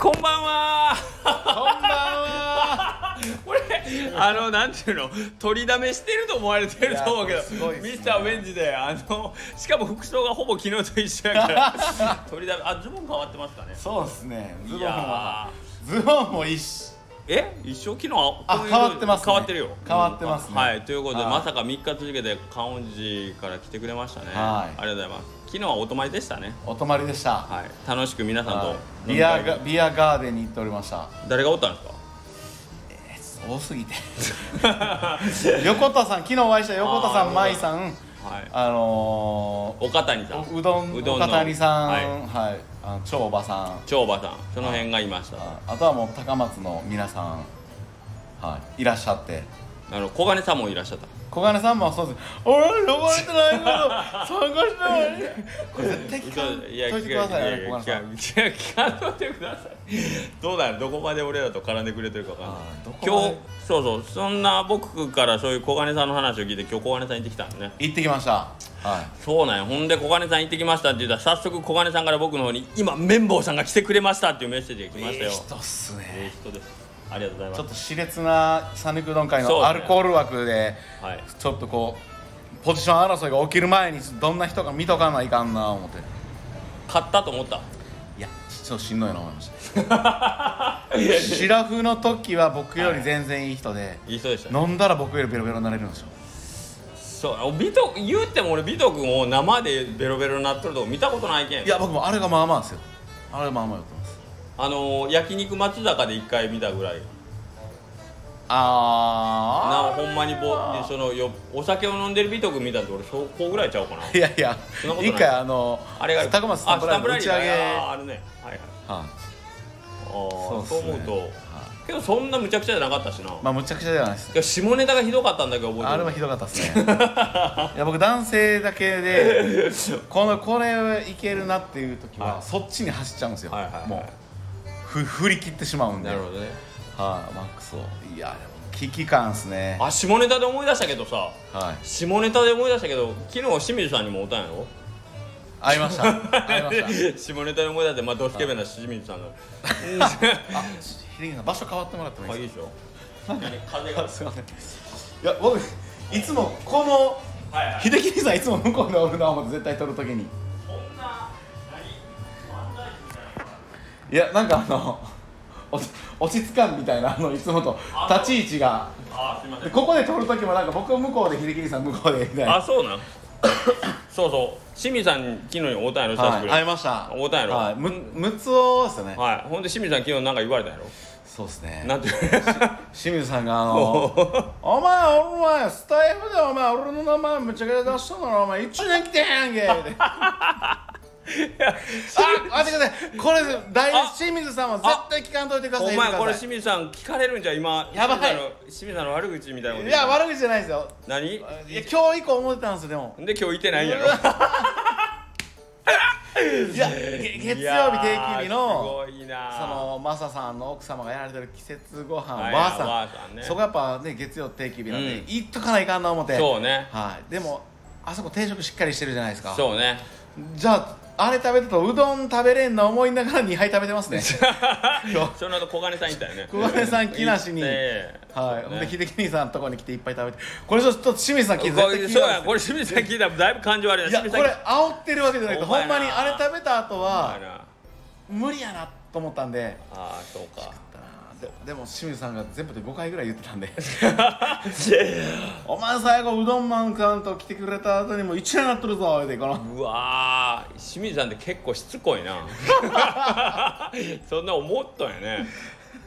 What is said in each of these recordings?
こんばんは。こんばんは。これあのなんていうの？取りだめしてると思われてると思うけどね。ミスターウェンジであのしかも服装がほぼ昨日と一緒やから 取りだめあズボン変わってますかね。そうですね。ズボンはズボンもいいしえ？一生昨日あ変わってますね。変わってるよ。変わってますね。はいということではい。まさか3日続けて観音寺から来てくれましたね。はい。ありがとうございます昨日はお泊まりでしたね。お泊まりでした、はい。楽しく皆さんとビア会ガビアガーデンに行っておりました。誰がおったんですか？多すぎて。横田さん昨日お会いした横田さあーん舞さん。はい。あの岡谷さん。ー、うどんうどんの岡谷さん。ははい。い、あの超おばさん。長馬さん。その辺がいました。ああとはもう高松の皆さん。はい。いらっしゃって。あの小金さんもいらっしゃった小金さんもそうです。俺呼ばれてないから参加してない。これ絶対聞かん。いやといてください。ね小金さん聞かん。といてくださいどうだどこまで俺らと絡んでくれてるかわかんない。今日そうそう。そんな僕からそういう小金さんの話を聞いて今日小金さん行ってきたのね。行ってきました。はい。そうなんや。ほんで小金さん行ってきましたって言ったら早速小金さんから僕の方に今綿棒さんが来てくれましたっていうメッセージが来ましたよ。いい人っすええね人ですありがとうございます。ちょっと熾烈な讃岐うどん会のアルコール枠ではい。ちょっとこうポジション争いが起きる前にどんな人か見とかないかんな思って。買ったと思った？いやちょっとしんどいな思いました。シラフの時は僕より全然いい人で、い。い人でしたね。飲んだら僕よりベロベロになれるんですよ。そうビト言うても俺ビト君を生でベロベロになっとるとこ見たことないけん。いや僕もあれがまあまあですよ。あれがまあまあやってますあのー焼肉松坂で一回見たぐらい。なあほんまにぼでそのよお酒を飲んでるビト君見たんて俺そこぐらいちゃうかな。あいやいやそんなことない。一回あのあれが高松スタンプライブの打ち上げ。ああはあるね。はいはい。い。ああそうそう思うと、はい。けどそんなむちゃくちゃじゃなかったしな、まあむちゃくちゃじゃないです。いや下ネタがひどかったんだけど覚えてる。あれはひどかったですね。いや僕男性だけでこのこれいけるなっていう時は、はい。そっちに走っちゃうんですよ、はいはいはい。もうふ 振り切ってしまうんで。なるほどね。はい、マックスを。いやでも危機感っすね。あ下ネタで思い出したけどさ。はい。下ネタで思い出したけど昨日清水さんにも会ったんやろ？会いました。会いました。下ネタで思い出してまあドスケベな清水さんがあひでぎさん場所変わってもらってもいいであいいでしょ何風がすかすいませんいや僕いつもこのはいはい。秀樹さんいつも向こうでおるな思って絶対撮るときにいやなんかあの落ち着かんみたいなあのいつもと立ち位置が。あすいません。でここで撮るときもなんか僕向こうで秀樹さん向こうでみたいな。あそうなん？そうそう。清水さん昨日に会うたんやろ久しぶり。にはい会いました。会うたんやろ？はい。むむつおですよね。はい。ほんで清水さん昨日なんか言われたんやろ？そうですね。なんて。清水さんがあの「お前お前スタイフでお前俺の名前むちゃくちゃ出したならお前1年来てへんけ」ってあ待ってください。これ大あ清水さんは絶対聞かんといてください。お前これ清水さん聞かれるんじゃ今。やばい。清水さんの悪口みたいなこといいや悪口じゃないですよ。何？いや今日以降思ってたんですよでも。で今日いてないんやろ。いやげ月曜日定休日のそのマサさんの奥様がやられてる季節ご飯はいばあさん。ばあさんね。そこやっぱね月曜定休日なんで、うん。行っとかないかんな思って。そうね。はい。でもあそこ定食しっかりしてるじゃないですか。そうねじゃああれ食べたとうどん食べれんの思いながら2杯食べてますね。その後小金さんいたよね。小金さん木梨に。はい、ね。で秀樹兄さんのとこに来ていっぱい食べて。これちょっと清水さん聞いてそうやてこれ清水さん聞いたらだいぶ感情悪いいやこれ煽ってるわけじゃなくてほんまにあれ食べた後はあ無理やなと思ったんで。あそうかででも清水さんが全部で5回ぐらい言ってたんで。お前最後うどんマンさんと来てくれた後にもう一年なっとるぞってこの。うわー清水さんって結構しつこいな。そんな思ったんやね。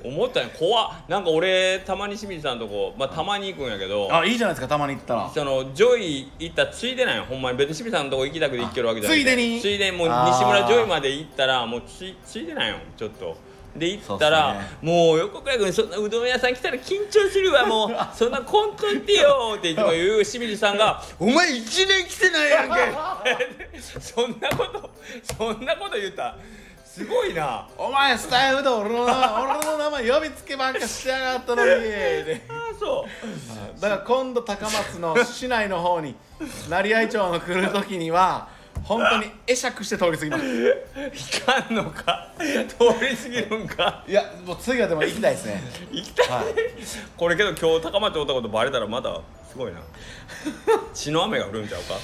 思ったんや。怖っ。なんか俺たまに清水さんとこまあたまに行くんやけど。あいいじゃないですかたまに行ったら。そのジョイ行ったついでなんよほんまに。別に清水さんのとこ行きたくて行けるわけじゃないあついでに。ついでにもう西村ジョイまで行ったらもうついついでなんよちょっとで行ったら、ね。もう横倉君そんなうどん屋さん来たら緊張するわもう。そんなコントってよっていつも言う清水さんが「お前1年来てないやんけ」そんなことそんなこと言った。すごいな。お前スタイフで俺の名前俺の名前呼びつけばっかしやがったのに。でああそう。だから今度高松の市内の方に成合町の来る時には本当に会釈して通り過ぎます。いかんのか？通り過ぎるんか？いやもう次はでも行きたいですね。行きたい、はい。これけど今日高松おったことバレたらまだすごいな。血の雨が降るんちゃうか？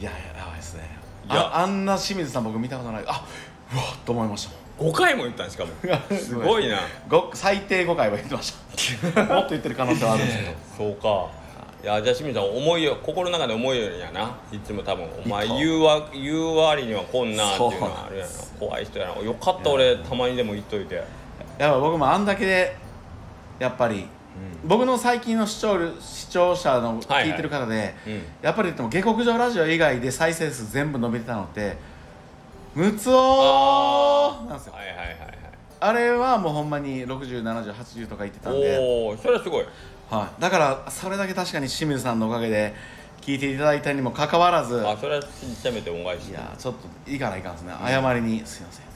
いやいややばいですね。いや。ああんな清水さん僕見たことない。あうわっと思いました。5回も言ったんしかも。すごい。な。ご最低5回は言ってました。もっと言ってる可能性はあるんですけど。そうかいやじゃあ清水さん思いよ心の中で思いよるんやな。いつも多分お前言うわ言う割にはこんなんっていうのはあるやろ。怖い人やな。よかった俺たまにでも言っといて。やっぱ僕もあんだけでやっぱり、僕の最近の視聴率視聴者のはいはい。聞いてる方で、うん。やっぱり言っても下克上ラジオ以外で再生数全部伸びてたのってムツオなんですよ。はいはいはいはい。あれはもうほんまに607080とか言ってたんで、おおそれはすごいはい、だからそれだけ確かに清水さんのおかげで聞いていただいたにもかかわらずあそれはせめて恩返しいやちょっといかないかんですね。謝りにすいません。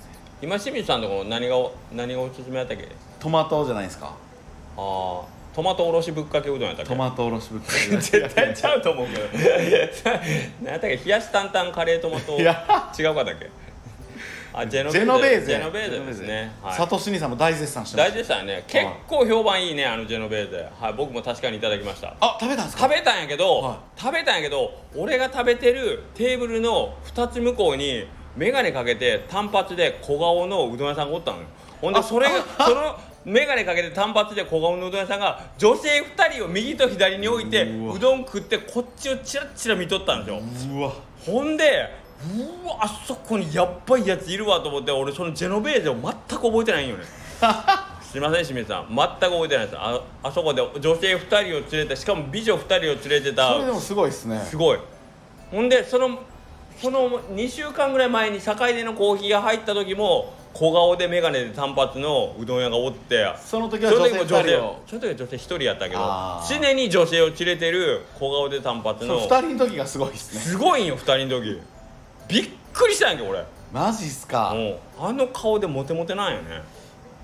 今清水さんのとこ何が何がおすすめやったっけ？トマトじゃないですか。ああトマトおろしぶっかけうどんやったっけ？トマトおろしぶっかけ。絶対ちゃうと思うけど。何やったっけ？冷やし担々カレートマト。いや。違うかったっけ？あジェノベーゼ。ジェノベーゼ。ですね。はい。サトシ兄さんも大絶賛してま大す。事でしたよね結構評判いいねあのジェノベーゼ。はい僕も確かにいただきました。あ食べたんですか？食べたんやけど、は食べたんやけど俺が食べてるテーブルの2つ向こうに眼鏡かけて単発で小顔のうどん屋さんがおったのよ。ほんであそれがその眼鏡かけて単発で小顔のうどん屋さんが女性2人を右と左に置いてうわ。うどん食ってこっちをチラッチラ見とったんですよ。うわ。ほんでうわあそこにやっばいやついるわと思って俺そのジェノベーゼを全く覚えてないんよね。すいません清水さん。全く覚えてないです。ああそこで女性2人を連れてしかも美女2人を連れてた。それでもすごいですね。すごい。ほんでそのその2週間ぐらい前に坂出のコーヒーが入った時も小顔で眼鏡で単発のうどん屋がおってその時は女性2人をその時は女性1人やったけど常に女性を連れてる小顔で単発そのの2人の時がすごいですね。すごいんよ2人の時びっくりしたんやんけ俺。マジっすか？もうあの顔でモテモテなんよね。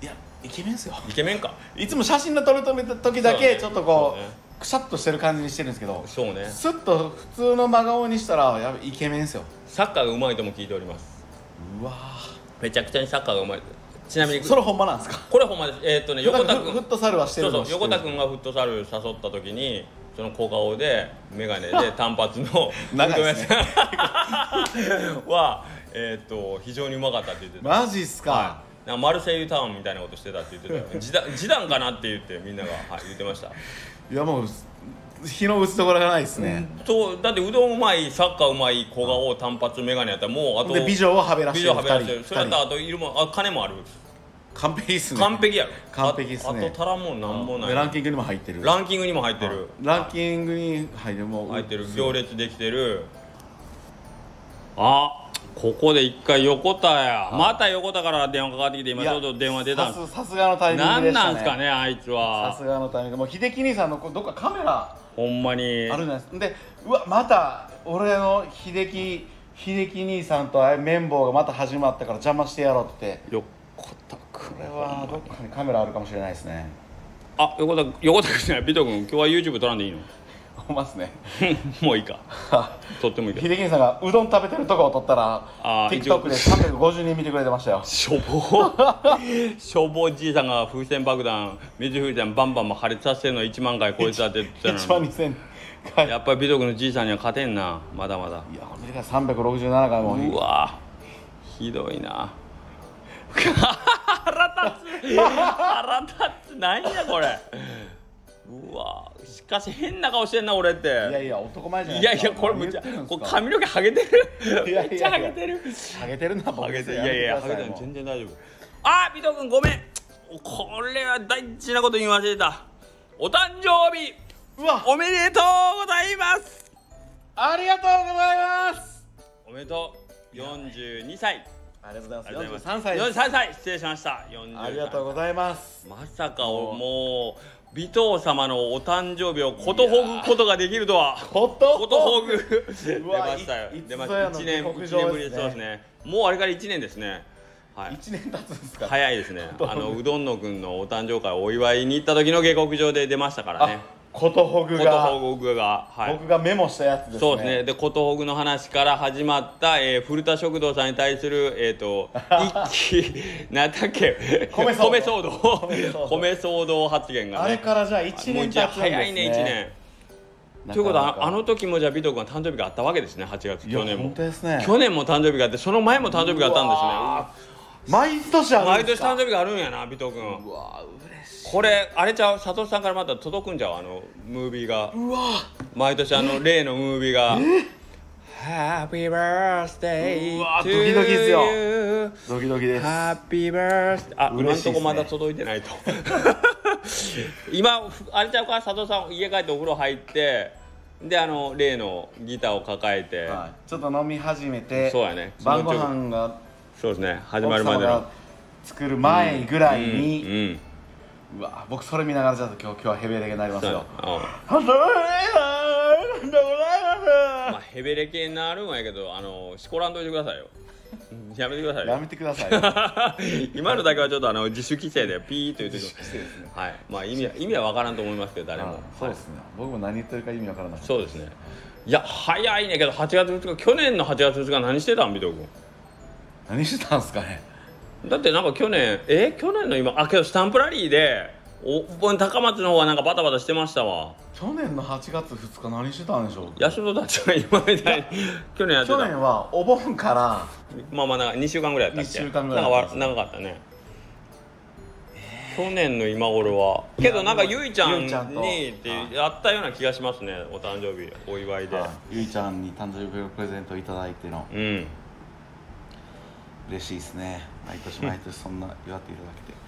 いやイケメンっすよ。イケメンか。いつも写真の撮る時だけちょっとこそうくしゃっとしてる感じにしてるんですけどそうね。スッと普通の真顔にしたらやイケメンっすよ。サッカーがうまいとも聞いております。うわめちゃくちゃにサッカーがうまい。ちなみにそれほんまなんですか？これほんまです。えーっとね横田君。フットサルはしてそうそうるの知ってる横田君がフットサル誘った時にその小顔で眼鏡で単発の 長いですね。はえーっと非常にうまかったって言ってた、マジっすか、はい。なんかマルセイユタウンみたいなことしてたって言ってた。よ示談示談かなって言ってみんなが、はい、言ってました。い、やもう日の打つところがないですね、そうだってうどんうまいサッカーうまい小顔単発眼鏡やったらもうあとで美女をはべらし美てる2女はべらしてる。人それやったら二あといるもんあ金もある。人完璧っすね。完璧やろ。完璧っすね。ああと足らんもんなんもないでランキングにも入ってる。ランキングにも入ってる。ランキングに入ってもう入ってる。行列できてる。あここで一回横田や。また横田から電話かかってきて今ちょうど電話出たんさすさすがのタイミング何でしたね。なんすかねあいつさはすがのタイミング。もう秀樹兄さんのこどっかカメラほんまに。あるじゃないですか。でうわまた俺の秀樹秀樹兄さんと綿棒がまた始まったから邪魔してやろうって横田君これはどっかにカメラあるかもしれないですね。あ横田横田君じゃないビト君今日は YouTube 撮らんでいいの？ほんまっすね。もういいか。撮ってもいいか。秀樹兄さんがうどん食べてるとこを撮ったらあー TikTok で350人見てくれてましたよ。しょぼ。しょぼじいさんが風船爆弾水風船バンバンも破裂させてるの1万回超えてたって言ってたのに。1万2000回。いややっぱり美徳のじいさんには勝てんなまだまだ。見てください367回も。うわひどいな腹立つ。腹立つ。なんやこれ。うわしかし変な顔してんな俺って。いやいや男前じゃないいやいやこれむっちゃこれ髪の毛ハゲてる？いやいやいや。めっちゃハゲてる。ハゲてるなハ僕ゲてる。いやいやハゲてる。全然大丈夫。あビト君ごめん。これは大事なこと言い忘れた。お誕生日うわ。おめでとうございます。ありがとうございます。おめでとう。42歳ありがとうございます。43ざいます。歳。です43歳。失礼しました。43ありがとうございます。まさかおもう尾藤様のお誕生日をことほぐことができるとは。ほっとことほぐ。出ましたよ。出ました。1年一年ぶりでそうですね。もうあれから1年ですね。はい。1年経つんですか？早いですね。あのうどんのくんのお誕生会をお祝いに行った時の下克上で出ましたからね。あことほぐことがほぐがはい。僕がメモしたやつですね。そうですね。でことほぐの話から始まった、えー古田食堂さんに対するえっ、と 一気何だっけ？米騒動。米騒動。発言がね。あれからじゃあ1もう一年経つんですね。早いね1年。ということはあの時もじゃあビト君は誕生日があったわけですね8月。去年も。ね。去年も誕生日があってその前も誕生日があったんですね毎年ある毎年んですか？誕生日があるんやなビト君。うわ嬉しい。これあれちゃう？佐藤さんからまた届くんじゃう？あのムービーが。うわ。毎年あの例のムービーが「Happy birthday うわドキドキですよ。you ドキドキです。Happy birthday あ、今ん嬉しいっすね。とこまだ届いてないと。今あれちゃうか？佐藤さん家帰ってお風呂入ってであの例のギターを抱えて、はい、ちょっと飲み始めてそうやね。晩ご飯がそうですね。始奥まるまでの。作る前ぐらいに、うんうん。うわ僕それ見ながらちょっと今日今日はヘベレケになりますよ。ヘベレケになるんやけどあのしこらんといてくださいよ。うんやめてくださいやめてくださいよ。今のだけはちょっとあの自主規制でピーっと言ってく自主規制ですね。はい。まあ意味は意味は分からんと思いますけど誰も。あそうですね。僕も何言ってるか意味わからなくてそうですね。いや早いねんけど8月2日去年の8月2日何してたんビト君？何してたんですかね？だってなんか去年え？去年の今あけどスタンプラリーでお高松の方はなんかバタバタしてましたわ。去年の8月2日何してたんでしょう？八代たちが今みたいに去年やってた。去年はお盆からまあまあなんか2週間ぐらいやったっけ？二週間ぐらいなんかわ長かったね、去年の今頃は。けどなんかゆいちゃんにってやったような気がしますねお誕生日お祝いで、はい。ゆいちゃんに誕生日プレゼントいただいての。うん嬉しいですね。毎年毎年そんな祝っていただけて。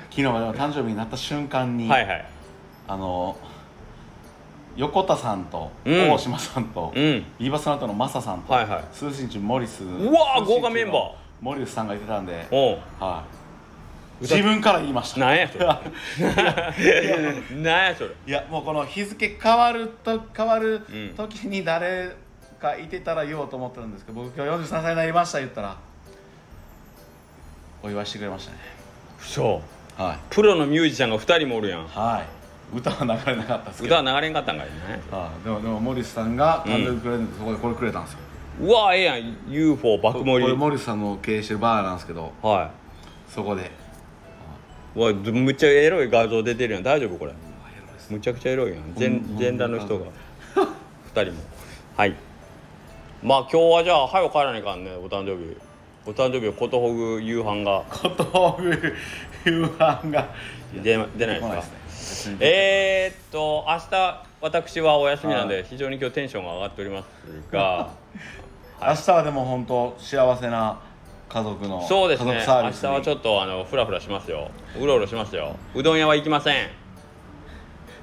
昨日はでも誕生日になった瞬間に、はいはい。あの横田さんとうん。大島さんと、うん。ビーバスナートのマサさんと、はいはい。スーシンチュモリスうわ豪華メンバー。モリスさんがいてたんで、はい、自分から言いました。なんやそれ。なんやそれ。いやもうこの日付変わると変わるうん。時に誰かいてたら言おうと思ってるんですけど僕今日43歳になりました言ったらお祝いしてくれましたね。そう。はい。プロのミュージシャンが2人もおるやん。はい。歌は流れなかったですけど。歌は流れんかったんかいねはい。でもでもモリスさんが誕生日プレゼントでそこでこれくれたんですよ、うわええやん。UFO 爆盛これりモリスさんの経営してるバーなんですけど。はそこで。いうわむっちゃエロい画像出てるやん。大丈夫これ。むちゃくちゃエロいやん。全ほん全裸の人が。2人も。はい。まあ今日はじゃあ早く帰らないかんねお誕生日お誕生日をことほぐ夕飯が。ことほぐ夕飯が。出出ないですか？ね。えー、っと明日私はお休みなんで非常に今日テンションが上がっておりますが。明日はでも本当幸せな家族のそうですね。明日はちょっとあのフラフラしますよ。うろうろしますよ。うどん屋は行きません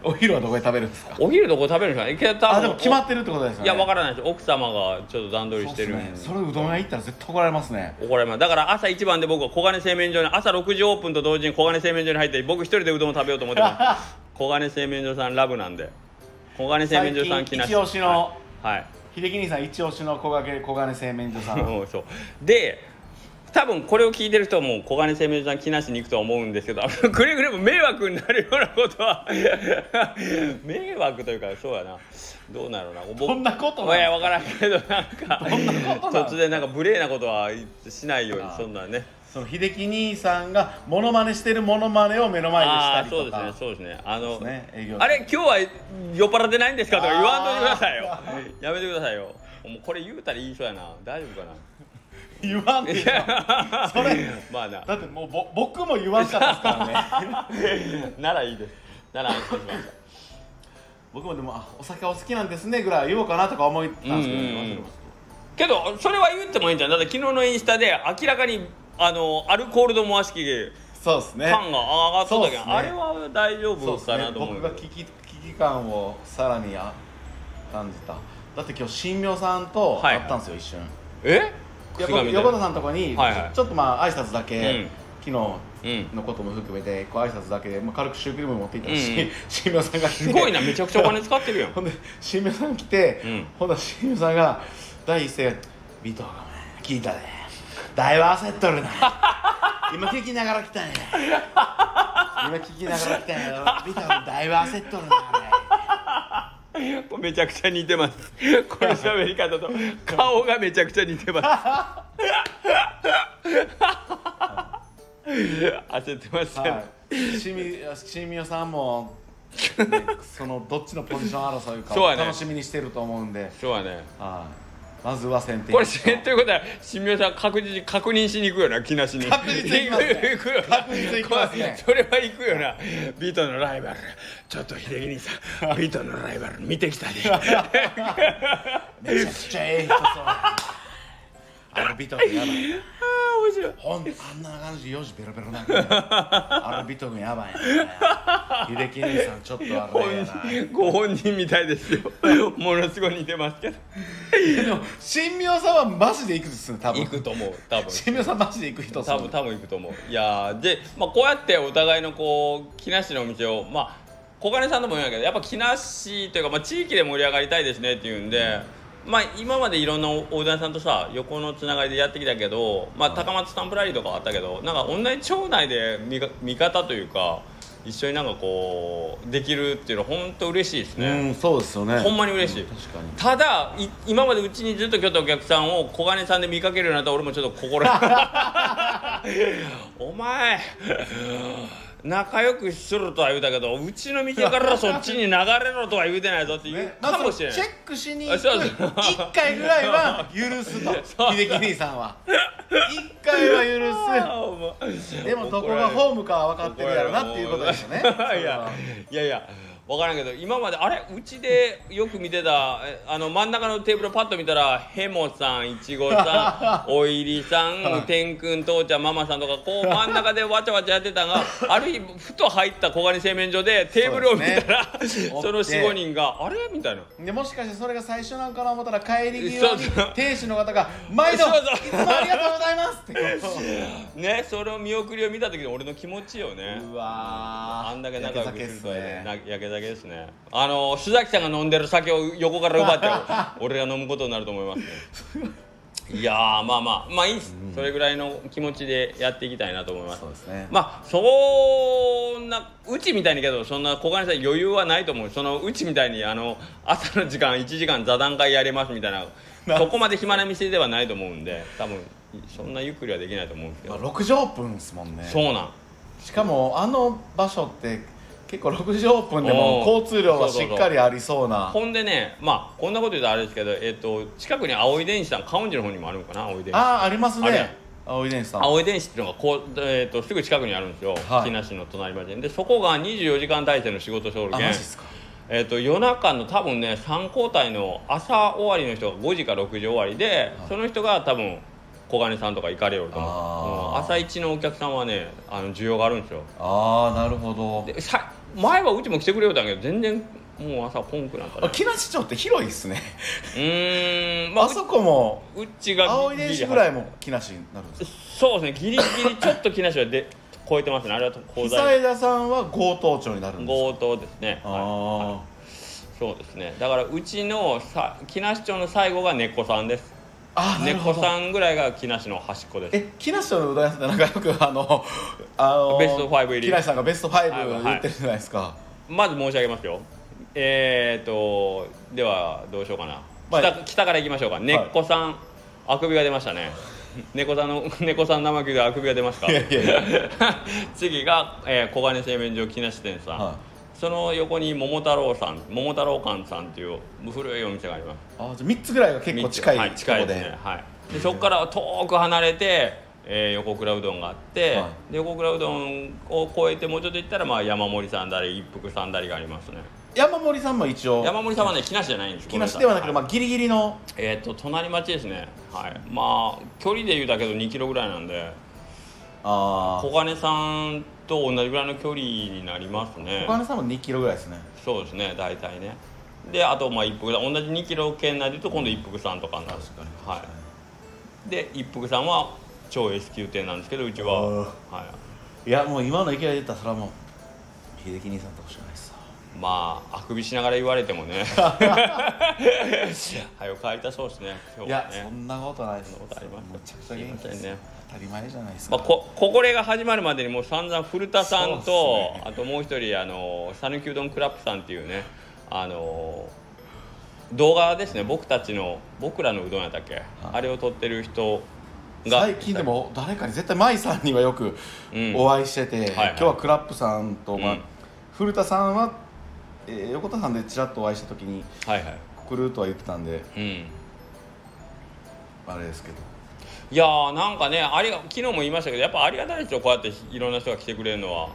お昼はどこで食べるんですか？お昼どこ食べるんですか？あでも決まってるってことですよね。いやわからないです。奥様がちょっと段取りしてるそね。それうどん屋行ったら絶対怒られますね。怒られます。だから朝一番で僕は小金製麺所に朝6時オープンと同時に小金製麺所に入って僕一人でうどんを食べようと思ってます。小金製麺所さんラブなんで。小金製麺所さん来なし。一押しのはい、はい。秀樹兄さん一押しの小金小金製麺所さん。そう。で多分これを聞いてる人はもう小金製麺所さん木梨に行くとは思うんですけど くれぐれも迷惑になるようなことは迷惑というかそうやな。どうなるな。僕そんなことない。いや分からんけどなんか突然なんか無礼なことはしないようにそんなね。その秀樹兄さんがモノマネしてるモノマネを目の前でしたりとか。そうですねそうですね。あのねあれ今日は酔っ払ってないんですかとか言わんといてくださいよ。やめてくださいよ。もうこれ言うたら言いそうやな。大丈夫かな言わんそれまあな。だってもうぼ僕も言わんかったですから。ね ならいいです。なら安心しました僕もでもあお酒お好きなんですねぐらい言おうかなとか思ってたんですけどね。うんうんけどそれは言ってもいいんじゃん。だって昨日のインスタで明らかにあのアルコール度回し器たそうですね。感が上がったけど、そうっすね。あれは大丈夫かなと思うけど。僕が危機危機感をさらにあ感じた。だって今日新明さんとはいはい会ったんですよ、一瞬。え？いや口が見て僕横田さんのとこに、はいはい。ちょっとまあ挨拶だけ、うん。昨日うん。のことも含めてこう挨拶だけで、まあ、軽くシュークリーム持っていったし、うんうん。新明さんが来て。すごいなめちゃくちゃお金使ってるやん。ほんで新明さん来て、うん。ほんだら新明さんが第一声「尾藤が聞いたで。だいぶ焦っとるな。今聞きながら来たんや。今聞きながら来たんやろ。尾藤がだいぶ焦っとるな めちゃくちゃ似てます。この喋り方と顔がめちゃくちゃ似てます。焦ってますね、はい。しみしみおさんも、ねそのどっちのポジション争いか楽しみにしてると思うんで、そうやね。はいまずは先手これということは新明さん確実に確認しに行くよな木梨に。確実に行きますね。行くよな。確実に行きますね。それは行くよな。ビートのライバル。ちょっと秀樹兄さんビートのライバル見てきたで。めちゃくちゃええ人そうあのビト君やばい面白い。ほんあんな感じで4時ベロベロなんだあの ビト君やばいな。秀樹兄さんちょっとあ本れやな。人ご本人みたいですよ。ものすごい似てますけど。でも新明さんはマジで行くっすね多分。行くと思う多分。新明さんマジで行く人多分多分行くと思う。いやーで、まあ、こうやってお互いのこう木梨のお店をまあ小金さんとも言うんやけどやっぱ木梨というか、まあ、地域で盛り上がりたいですねっていうんで、まあ、今までいろんなおうどん屋さんとさ横のつながりでやってきたけど、まあ、高松スタンプラリーとかはあったけどなんか同じ町内で味が味方というか一緒になんかこうできるっていうのは本当嬉しいですね。うんそうですよね。ほんまに嬉しい。うん確かに。ただい今までうちにずっと来たお客さんを小金さんで見かけるようになったら俺もちょっと心 お前仲良くするとは言うたけどうちの店からそっちに流れろとは言うてないぞって言うかもしれない、ずチェックしに行くそうそう。1回ぐらいは 許すと秀樹兄さんは。1回は許す でもどこがホームかは分かってるやろなっていうことですよね。いやいやいや分からんけど今まであれ？うちでよく見てたえあの真ん中のテーブルパッと見たらヘモさんいちごさんおいりさん天くん父ちゃんママさんとかこう真ん中でわちゃわちゃやってたが ある日ふと入った小金製麺所でテーブルを見たらそ,、すね。の45人があれ？みたいな。でもしかしてそれが最初なんかな思ったら帰り際に店主の方が「毎度いつもありがとうございます」ってこ ねそれを見送りを見た時の俺の気持ちよね。ううわー。あんだけ仲良くするとは焼け酒っすねな焼け酒ですね。あの須崎さんが飲んでる酒を横から奪って 俺が飲むことになると思いますね。いやーまあまあまあいいです、それぐらいの気持ちでやっていきたいなと思います。そうですね。まあそんなうちみたいにけどそんな小金さん余裕はないと思う。そのうちみたいにあの朝の時間1時間座談会やれますみたいなそこまで暇な店ではないと思うんで多分そんなゆっくりはできないと思うんですけまあ、ど、6時オープンですもんね。そうなん。しかもあの場所って結構6時オープンでも交通量はしっかりありそうな。ほんでねまあこんなこと言うとあれですけど、えっと近くに葵電子さん観音寺の方にもあるのかな？葵電子。ああありますね。青い電子さん。葵電子っていうのがこう、えっとすぐ近くにあるんですよ、はい。木梨の隣町に。でそこが24時間体制の仕事しおるあけんえっと夜中の多分ね3交代の朝終わりの人が5時か6時終わりで、その人が多分小金さんとか行かれよると思う、朝一のお客さんはねあの需要があるんですよ。ああなるほど。でさ前はうちも来てくれよったんやけど全然もう朝ポンクなんかねあ木梨町って広いっすね。うーん。まああそこもううちが青い電子ぐらいも木梨になるんですか？そうですね。ギリギリちょっと木梨はで 超えてますね。あれは鋼久材枝さんは強盗町になるんです強か盗ですね、はい。あそうですね。だからうちのさ木梨町の最後が猫さんです猫さんぐらいが木梨の端っこです。え木梨町のうどん屋さんってなんかよくあのあのベスト5入り。木梨さんがベストはい5言ってるじゃないですか、まず申し上げますよ。えー、とではどうしようかな。はい北北からいきましょうか。猫さん、あくびが出ましたね。猫さんの猫さん生牛であくびが出ますか？いやいやいや。次が、えー、小金製麺所木梨店さん、はその横に桃太郎さん桃太郎館さんっていう古いお店があります。あじゃあ3つぐらいが結構近いはい、近いろで,、ですね。はい。でそこから遠く離れて、えー横倉うどんがあって、はで横倉うどんを越えてもうちょっと行ったら、まあ、山盛りさんだり一服さんだりがありますね。山森さんも一応。山盛りさんはね木梨じゃないんです木梨ではなくて、まあ、ギリギリの。えっ、と隣町ですね。はい。まあ距離で言うだけど2キロぐらいなんであ小金さんと同じぐらいの距離になりますね。小金さんも2キロぐらいですね。そうですね大体ね。であとまあ一服さん同じ2キロ圏内で言うと今度一服さんとかになる。確かに。はい。で一服さんは超 S 級店なんですけどうちは、はい。やもう今の勢いで言ったらそれはもう秀樹兄さんとこしかないっすまああくびしながら言われてもね。はよ帰りたそうですね今い日はそんなことないです。そんなことありめちゃくちゃ元気ですね。当たり前じゃないですか、まあ、こここれが始まるまでにもう散々古田さんと、ね。あともう一人あの讃岐うどんクラップさんっていうねあの動画ですね。僕たちの僕らのうどんやったっけ、あれを撮ってる人が。最近でも誰かに絶対舞さんにはよくうん。お会いしてて、はい今日はクラップさんと、まあうん。古田さんは、えー横田さんでちらっとお会いした時にはいはい。来るとは言ってたんでうん。あれですけどいやーなんかねありが昨日も言いましたけどやっぱありがたいですよこうやっていろんな人が来てくれるのは、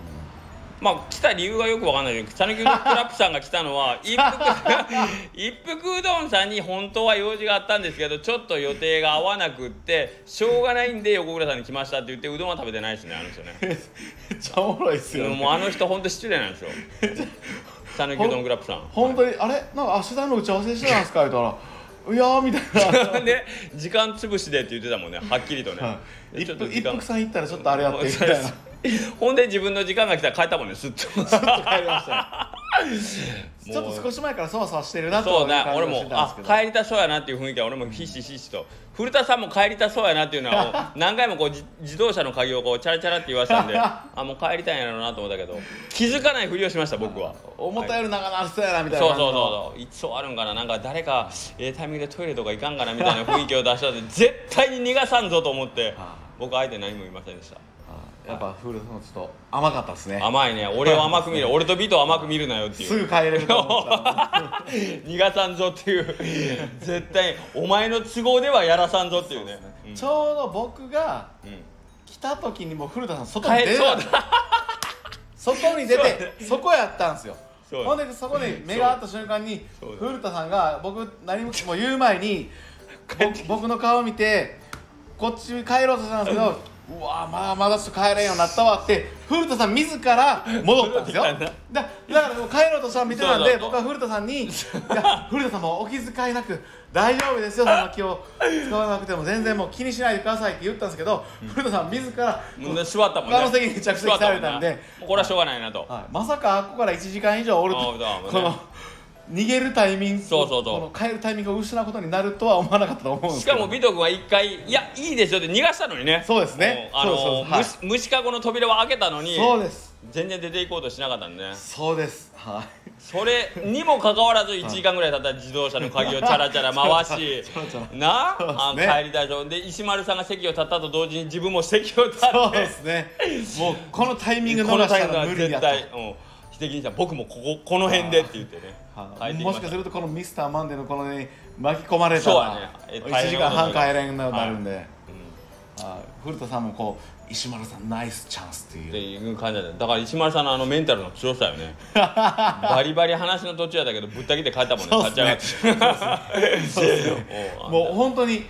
まあ来た理由がよくわかんない。けど讃岐うどんクラップさんが来たのは 一服 一服うどんさんに本当は用事があったんですけどちょっと予定が合わなくってしょうがないんで横倉さんに来ましたって言ってうどんは食べてないですねあの人ね。めっちゃおもろいっすよ、ね、もうあの人本当失礼なんですよ。讃岐うどんクラップさん。本当にあれ？なんか明日の打ち合わせしてたんですか？言ったらいやーみたいな。で 時間潰しでって言ってたもんねはっきりとね、で一服ちょっと一服さん行ったらちょっとあれやってみたいな。ほんで自分の時間が来たら帰ったもんねすっと。帰りました ちょっと少し前からそわそわしてるなとそう俺もあ帰りたそうやなっていう雰囲気は俺もひしひしと。古田さんも帰りたそうやなっていうのは 何回もこうじ自動車の鍵をこうチャラチャラって言わせたんで。あもう帰りたいんやろうなと思ったけど。気づかないふりをしました僕は。思ったより長なりそうやなみたいなそうそうそうそう。いつあるんかな？なんか誰かええタイミングでトイレとか行かんかな？みたいな雰囲気を出したんで絶対に逃がさんぞと思って。あ僕相手何も言いませんでした。あやっぱ古田さちょっと甘かったですね。甘いね。俺を甘く見る。俺とビトを甘く見るなよっていう。すぐ帰れると思った。逃がさんぞっていう。絶対お前の都合ではやらさんぞっていうね。うん。ちょうど僕がうん。来た時にもう古田さん外に出ただ。外に出てそこやったんですよ。そうほんでそこで目が合った瞬間に古田さんが僕何ももう言う前にぼ僕の顔見てこっち帰ろうとしたんですけどうわまあまだちょっと帰れんようになったわって古田さん自ら戻ったんですよ。だだからもう帰ろうとしたの見てたんで僕は古田さんに「いや古田さんもお気遣いなく大丈夫ですよそんな気を使わなくても全然もう気にしないでください」って言ったんですけど古田さん自ら座ったもんね他の席に着席されたんでこれはしょうがないなとはい、まさかあっこから1時間以上おるとこの逃げるタイミングそうそうそう。この帰るタイミングを失うことになるとは思わなかったと思うんですしけど。かもビト君は一回「いやいいですよ」って逃がしたのにね。そうですね。もうあの虫虫かごの扉を開けたのにそうです。全然出ていこうとしなかったんでね。そうです。はい。それにもかかわらず1時間ぐらい経ったら自動車の鍵をチャラチャラ回し チャラチャラ。なあそうですね。帰りたいとで石丸さんが席を立ったと同時に自分も席を立ってそうですね。もうこのタイミングこ逃したのタイミングはら無理やと絶対、うん、秀樹兄さん僕もこここの辺でって言ってねもしたかするとこのミスターマンデーのこのね巻き込まれたそうやらね。え1時間半帰れんなるんで、うはい。古田さんもこう石丸さんナイスチャンスっていう。感じだだから石丸さんのあのメンタルの強さよね。バリバリ話の途中やったけどぶった切って帰ったもんね。立すち上がねってね もう本当に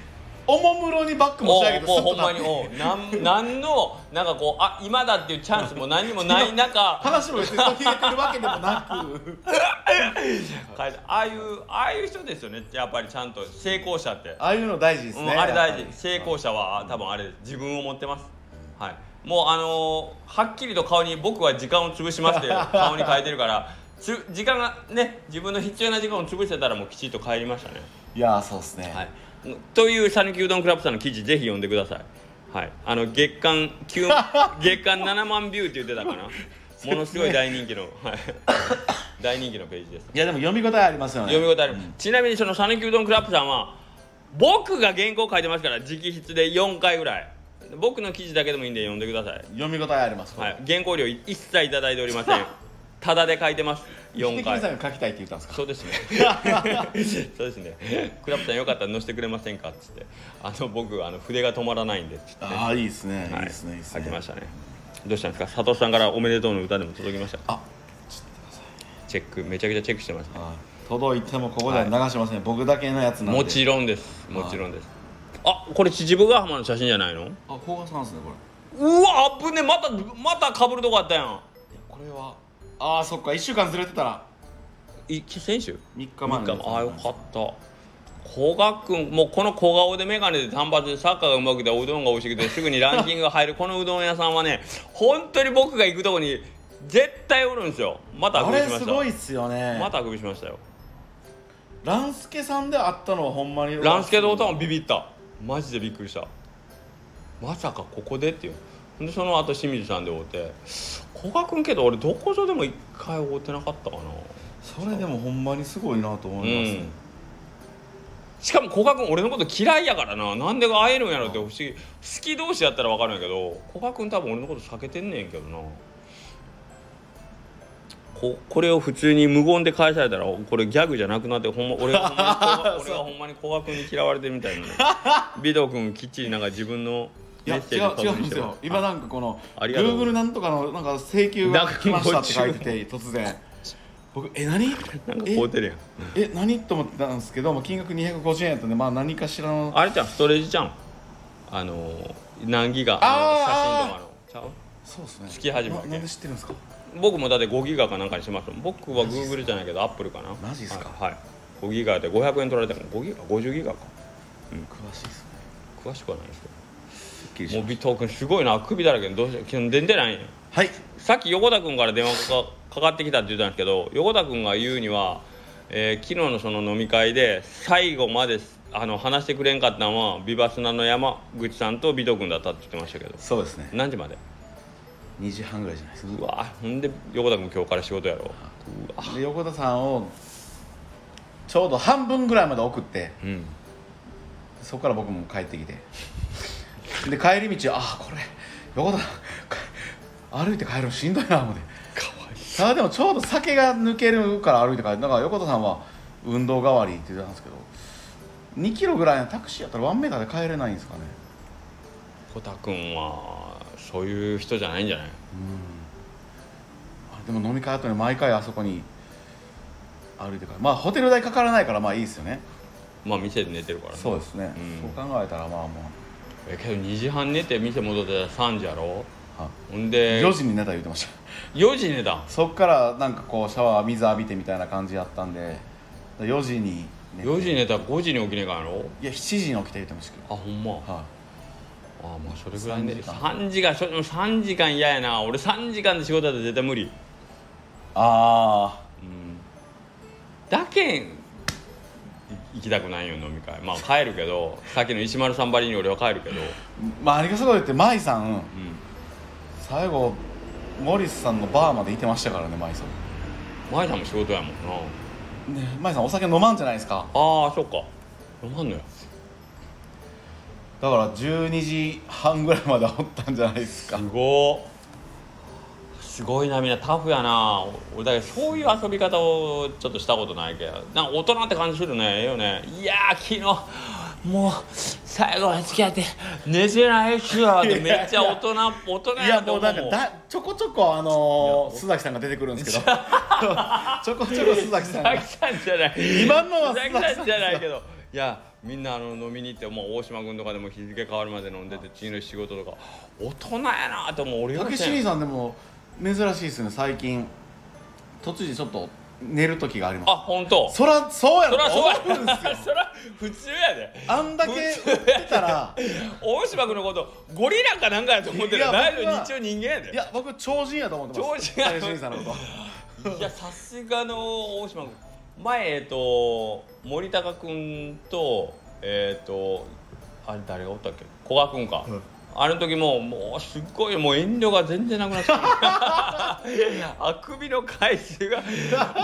おもむろにバックもも仕上げてうもうほんまにおう。なんなんのなんかこうあ今だっていうチャンスも何にもない中。話も別に途切れてるわけでもなく。ああいうああいう人ですよね。やっぱりちゃんと成功者って。ああいうの大事ですね、うん、あれ大事。成功者は多分あれ自分を持ってます。はい。もうあのーはっきりと顔に僕は時間を潰しますって 顔に書いてるから。つ時間がね自分の必要な時間を潰せたらもうきちっと帰りましたね。いやーそうですね、はいという讃岐うどんクラブさんの記事ぜひ読んでください。はい。あの月間9 月間7万ビューって言ってたかな。ものすごい大人気の、はい、大人気のページです。いやでも読み応えありますよね。読み応えある、ちなみにその讃岐うどんクラブさんは僕が原稿書いてますから直筆で4回ぐらい。僕の記事だけでもいいんで読んでください、読み応えあります。はい、原稿料一切いただいておりません。ただで書いてます4秀樹回さんが書きたいって言ったんですか？そうですね。そうですね。クラブさんよかったら載せてくれませんか？っつって。あの僕あの筆が止まらないんでっつって。ねああいいですね、い、いはいですねいいですね。書きましたね。どうしたんですか？佐藤さんからおめでとうの歌でも届きました？あチェックめちゃくちゃチェックしてますあ届いてもここでは流しません、僕だけのやつなんで。もちろんです。もちろんです。あこれ秩父ヶ浜の写真じゃないの？あ高賀さんですねこれ。うわあぶねまたまたかぶるとこあったやん。これはああそっか。1週間ずれてたらい先週？3日前3日もああよかった。古賀君もうこの小顔で眼鏡で単発でサッカーがうまくておうどんが美味しくてすぐにランキングが入る。このうどん屋さんはね本当に僕が行くとこに絶対おるんですよ。またああくびしましたれすごいっすよね。またあくびしましたよ。ランスケさんで会ったのはほんまに。ランスケドータンビビった。マジでびっくりした。まさかここでっていう。でその後清水さんで会うて古賀君けど俺どこぞでも一回会うてなかったかな。それでもほんまにすごいなと思いますね、しかも古賀君俺のこと嫌いやからな。なんで会えるんやろって不思議。好き同士やったら分かるんやけど古賀君多分俺のこと避けてんねんけどな。ここれを普通に無言で返されたらこれギャグじゃなくなってほんま俺がほんまに古賀俺がほんまに古賀君に嫌われてるみたいな。ねビド君きっちりなんか自分のいや違う違うんですよ。今なんかこの Google なんとかのなんか請求が来ましたって書いてて突然。僕え何？え何と思ってたんですけども金額250円やったんでまあ何かしらの。あれじゃんストレージじゃん？あのー何ギガあ写真とかの？そうですね。月始めで知ってるんですか？僕もだって5ギガかなんかにしますもん。僕は Google じゃないけど Apple かな。マジっすか？はい、はい、5ギガで500円取られたから5ギガ？50ギガか。詳しいですね。詳しくはないですけすっきりしもうビトー君すごいな。首だらけでどうして昨日出てないんやたはい。さっき横田君から電話がかかってきたって言ったんですけど横田君が言うには、えー昨日のその飲み会で最後まであの話してくれんかったのはビバスナの山口さんとビト君だったって言ってましたけど。そうですね。何時まで？2時半ぐらいじゃないですか。うわほんで横田君今日から仕事やろ。うわ。で横田さんをちょうど半分ぐらいまで送ってうん。そこから僕も帰ってきてで帰り道あこれ横田か歩いて帰るのしんどいな思って。かわいただでもちょうど酒が抜けるから歩いて帰る。だから横田さんは運動代わりって言ってたんですけど2キロぐらいのタクシーやったらワンメーターで帰れないんですかね。横田君はそういう人じゃないんじゃない？あでも飲み会後に毎回あそこに歩いて帰る。まあホテル代かからないからまあいいですよね。まあ店で寝てるからね。そうですね、うん。そう考えたらまあもうえけど2時半寝て店戻ってたら3時やろ？はほんで4時に寝た言ってました。4時寝たん？そっからなんかこうシャワー水浴びてみたいな感じやったんで4時に寝て。4時に寝たら5時に起きねえかんやろ？いや7時に起きて言ってましたけあほんま？どはあ。まあそれぐらいね。3 3時間。時間ちょでも3時間嫌やな。俺3時間で仕事だと絶対無理。いあうん。だけん行きたくないよ飲み会。まあ帰るけどさっきの石丸さんばりに俺は帰るけど。あまああれがすごいって舞さん。うん。最後モリスさんのバーまでいてましたからね舞さん。前さんも仕事やもんな。ね舞さんお酒飲まんじゃないですか。ああそっか。飲まんのやだから12時半ぐらいまでおったんじゃないですか。すごっすごいなみんなタフやな。俺だけどそういう遊び方をちょっとしたことないけど。なんか大人って感じするねええよね。いやー昨日もう最後まで付き合って寝てないっすよってめっちゃ大人大人いややと思う。もうなんかだちょこちょこあのー、須崎さんが出てくるんですけど。ちょこちょこ須崎さんが。佐々木さんじゃない。今のは佐須崎さんじゃないけど。いやみんなあの飲みに行ってもう大島君とかでも日付変わるまで飲んでて次の日仕事とか。大人やなと思う。俺より竹志兄さんでも珍しいですね最近。突如ちょっと寝る時がありまあ本当？すそらそうやろ。そらそうや。思うんですよ。そら普通やで。あんだけ売ってたら。大島君のことゴリラかなんかやと思ってる。いや大丈僕は夫一応人間やで。いや僕超人やと思ってます。超人や。さんのこと。いやさすがの大島君。前えっと森高君とえっ、とあれ誰がおったっけ？古賀君か、うんあの時ももうすっごいもう遠慮が全然なくなっちゃったあくびの回数が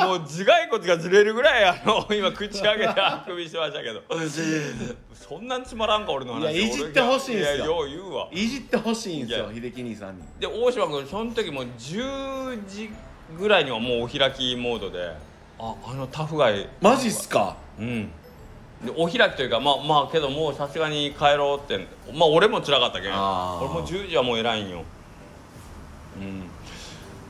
もう頭蓋骨がずれるぐらいあの今口開けてあくびしてましたけど。そんなんつまらんか俺の話。いやいじってほしいんすよ。やよう言うわ。いじってほしいんですよい秀樹兄さんに。で大島君その時もう10時ぐらいにはもうお開きモードで。あ。あのタフガイ。マジっすか？うんでお開きというかまあまあけどもうさすがに帰ろうって。まあ俺も辛かったけん。俺も10時はもう偉いんよ。うん。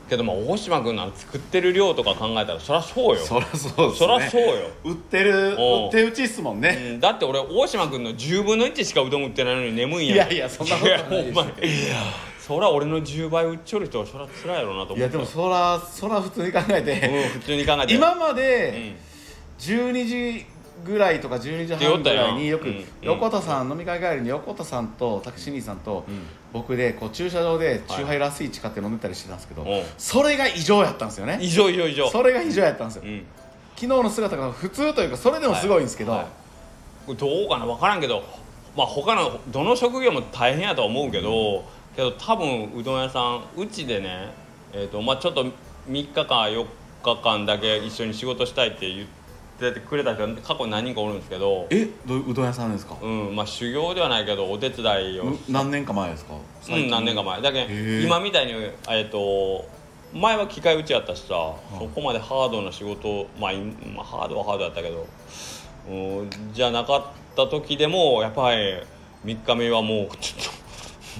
けどまあ大島君の作ってる量とか考えたらそりゃそうよ。そらそうですね。そりゃそうよ、売ってるおう売って打ちっすもんね。うん、だって俺大島君の10分の1しかうどん売ってないのに眠いんや。いやいやそんなことないですよ。やそら俺の10倍売っちょる人はそら辛いやろうなと思って。いやでもそらそら普通に考えて。うん普通に考えて。今まうでん12時ぐらいとか12時半ぐらいによくうん横田さん飲み会帰りに横田さんとタクシー兄さんとうん。僕でこう駐車場でチューハイラスイチ買って飲んでたりしてたんですけどう。んそれが異常やったんですよね。異常異常異常。それが異常やったんですよ。うん。昨日の姿が普通というかそれでもすごいんですけど、どうかな分からんけどまあ他のどの職業も大変やとは思うけど、けど多分うどん屋さんうちでねえーとまあ、ちょっと3日間4日間だけ一緒に仕事したいって言っっててくれた人過去に何人かおるんですけどえどううどん屋さんですか？うんまあ修行ではないけどお手伝いを。う何年か前ですか？うん何年か前。だけど今みたいにえっと前は機械打ちやったしさ、そこまでハードな仕事まあ、いまあ、ハードはハードやったけど、うん、じゃなかった時でもやっぱり3日目はもうちょっ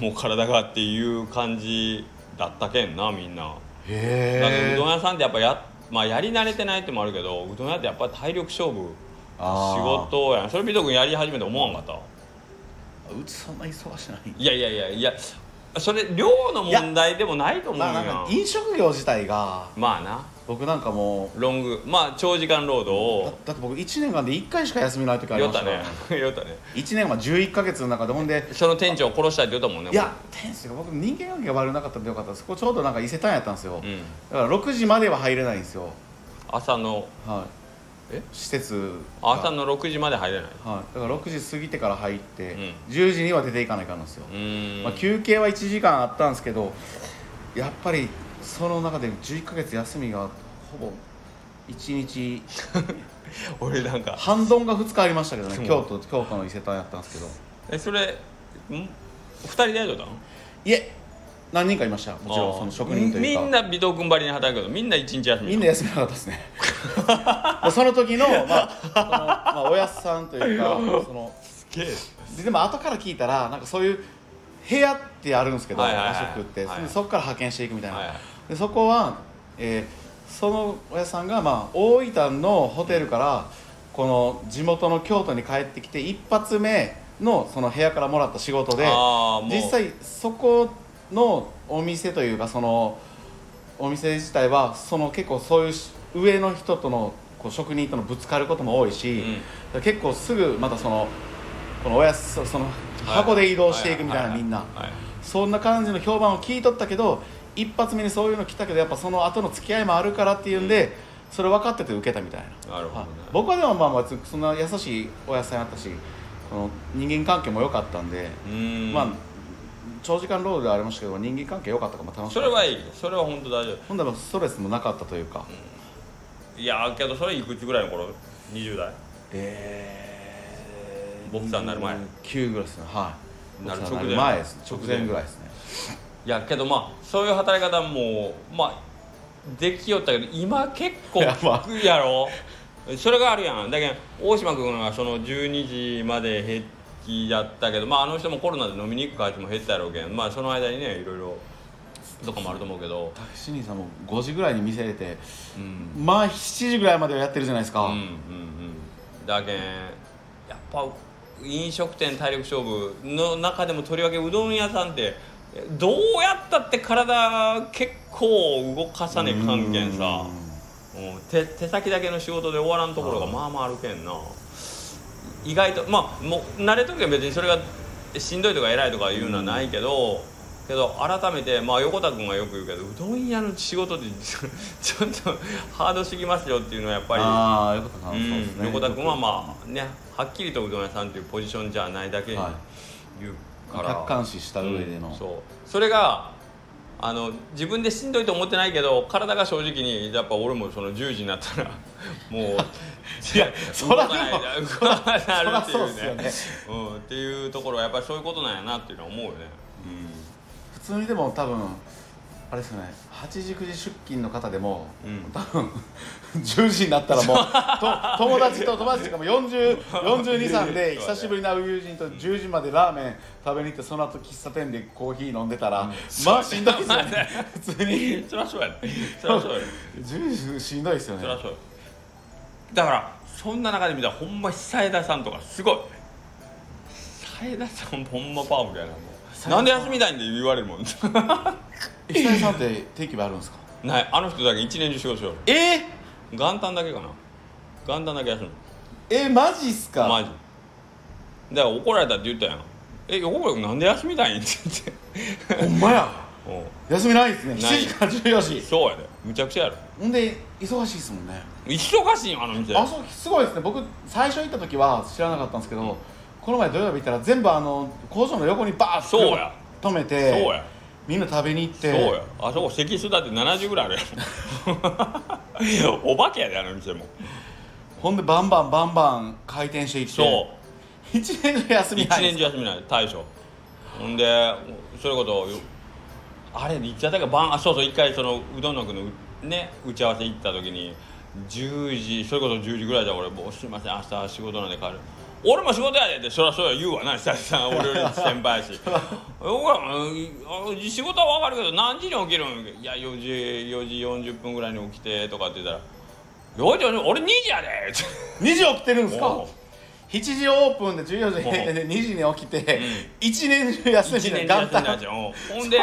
と もう体がっていう感じだったけんなみんな。へだけどうどんえ屋さんってやっぱや,、まあ、やり慣れてないってのもあるけどうどん屋ってやっぱり体力勝負仕事やん。それ美斗君やり始めて思わんかった？うちそんな忙しない。いやいやいやいやそれ量の問題でもないと思うよ。まあ飲食業自体がまあな僕なんかもロング。まあ長時間労うだ働だって僕1年間で1回しか休みない時ありよった。ましたね。よったね。1年は11か月の中でほんでその店長を殺したいって言ったもんねいや天使が僕人間関係が悪なかったんでよかったです。ここちょうどなんか伊勢丹やったんですよ、うん。だから6時までは入れないんですよ。朝のはい。え？施設が。朝の6時まで入れない。はい、だから6時過ぎてから入って、うん。10時には出ていかないかんなんですよ、うーん。まあ、休憩は1時間あったんですけどやっぱりその中で11ヶ月休みがほぼ1日。俺なんか。半ドンが2日ありましたけどね京都京都の伊勢丹やったんですけど。えそれん？2人でやるとったの？いえ何人かいました。もちろんその職人というか。みんな尾藤君張りに働くけどみんな一日休み。みんな休みなかったですね。でその時の,、まあそのまあ、おやすさんというかそのげえ。ででも後から聞いたらなんかそういう部屋ってあるんですけど、和食って、そこから派遣していくみたいな、でそこは、えーそのおやさんが、まあ、大分のホテルからこの地元の京都に帰ってきて一発目のその部屋からもらった仕事で実際そこのお店というかそのお店自体はその結構そういうし上の人とのこう職人とのぶつかることも多いし、結構すぐまたそのこのおやすそその箱で移動していくみたいなみんな。そんな感じの評判を聞いとったけど一発目にそういうの来たけどやっぱその後の付き合いもあるからっていうんで、それ分かってて受けたみたいな。なるほどね。はい。僕はでもまあまあそんな優しいおやさんやったしこの人間関係も良かったんで、まあ長時間労働ではありましたけど人間関係良かったから楽しかった。それはいい。それは本当大丈ほんだらストレスもなかったというか、夫いやーけどそれいくつぐらいの頃？20代。えーボクサーになる前。9ぐらいですねはいなる直前前です直前ぐらいですねいやけどまあそういう働き方もまあできよったけど今結構いやろそれがあるやんだけど大島君がその12時まで平気やったけどまああの人もコロナで飲みに行く回数も減ったやろうけんまあその間にねいろいろとかもあると思うけどタクシーさんも5時ぐらいに店出てうんまあ7時ぐらいまではやってるじゃないですか、うんうんうんだけんやっぱ飲食店体力勝負の中でもとりわけうどん屋さんってどうやったって体結構動かさねえかんけん。さうん。手手先だけの仕事で終わらんところがまあまああるけんな。意外とまあもう慣れとけば別にそれがしんどいとか偉いとかいうのはないけど、けど改めてまあ横田君がよく言うけどうどん屋の仕事って ちょっとハードすぎますよっていうのはやっぱり横田さんうそうですね。ん、横田君はまあねはっきりとうどん屋さんっていうポジションじゃないだけにはい。言うから、客観視した上での、うんそう。それがあの自分でしんどいと思ってないけど体が正直にやっぱ俺もその10時になったら もういやそら動かない動かないなるっていううねっすうん、っていうところはやっぱりそういうことなんやなっていうのは思うよね、普通にでも多分あれですよね。8時9時出勤の方でも、うん。多分 10時になったらもうと友達と友達とかも404243で 久しぶりに会う友人と10時までラーメン食べに行ってその後喫茶店でコーヒー飲んでたら、まあしんどいですよね。普通に。そりゃそうやね。そりゃそうやね。10時しんどいですよね。そりゃそう。よだからそんな中で見たらほんま久枝さんとかすごい。久枝さんほんまパワフルやななんで休みたいんで言われるもん。久井さんって定期日あるんですか？ない。あの人だけ一年中仕事しよえ？ー、る元旦だけかな。元旦だけ休む。えマジっすか？マジ。だから怒られたって言ったやん。え横倉君なんで休みたいんって言って。ほんまや。休みないですね。ない。7時から14時。そうやで。むちゃくちゃやろ。ほんで忙しいですもんね。忙しいよあの店。あそうすごいですね。僕最初行った時は知らなかったんですけど、この前土曜日行ったら全部あの工場の横にバーッとそうや。止めてそうや。みんな食べに行って。そうや。あそこ席数だって70ぐらいある。や ろお化けやであの店も。ほんでバンバンバンバン回転していって。そう。1年中休み一ない年中休みない。大将。ほんでそれこそあれいつやったか晩あそうそう一回そのうどんのくのね打ち合わせ行った時に10時それこそ10時ぐらいじゃ俺もうすいません明日仕事なんで帰る俺も仕事やでってそりゃそうや言うわな久々さん俺より先輩やし。僕 仕事は分かるけど何時に起きるん？いや4時4時40分ぐらいに起きてとかって言ったら「4時俺2時やで」って。2時起きてるんですか？おう。7時オープンで14時閉店で2時に起きて、1年中休み一で年中休みになっほんで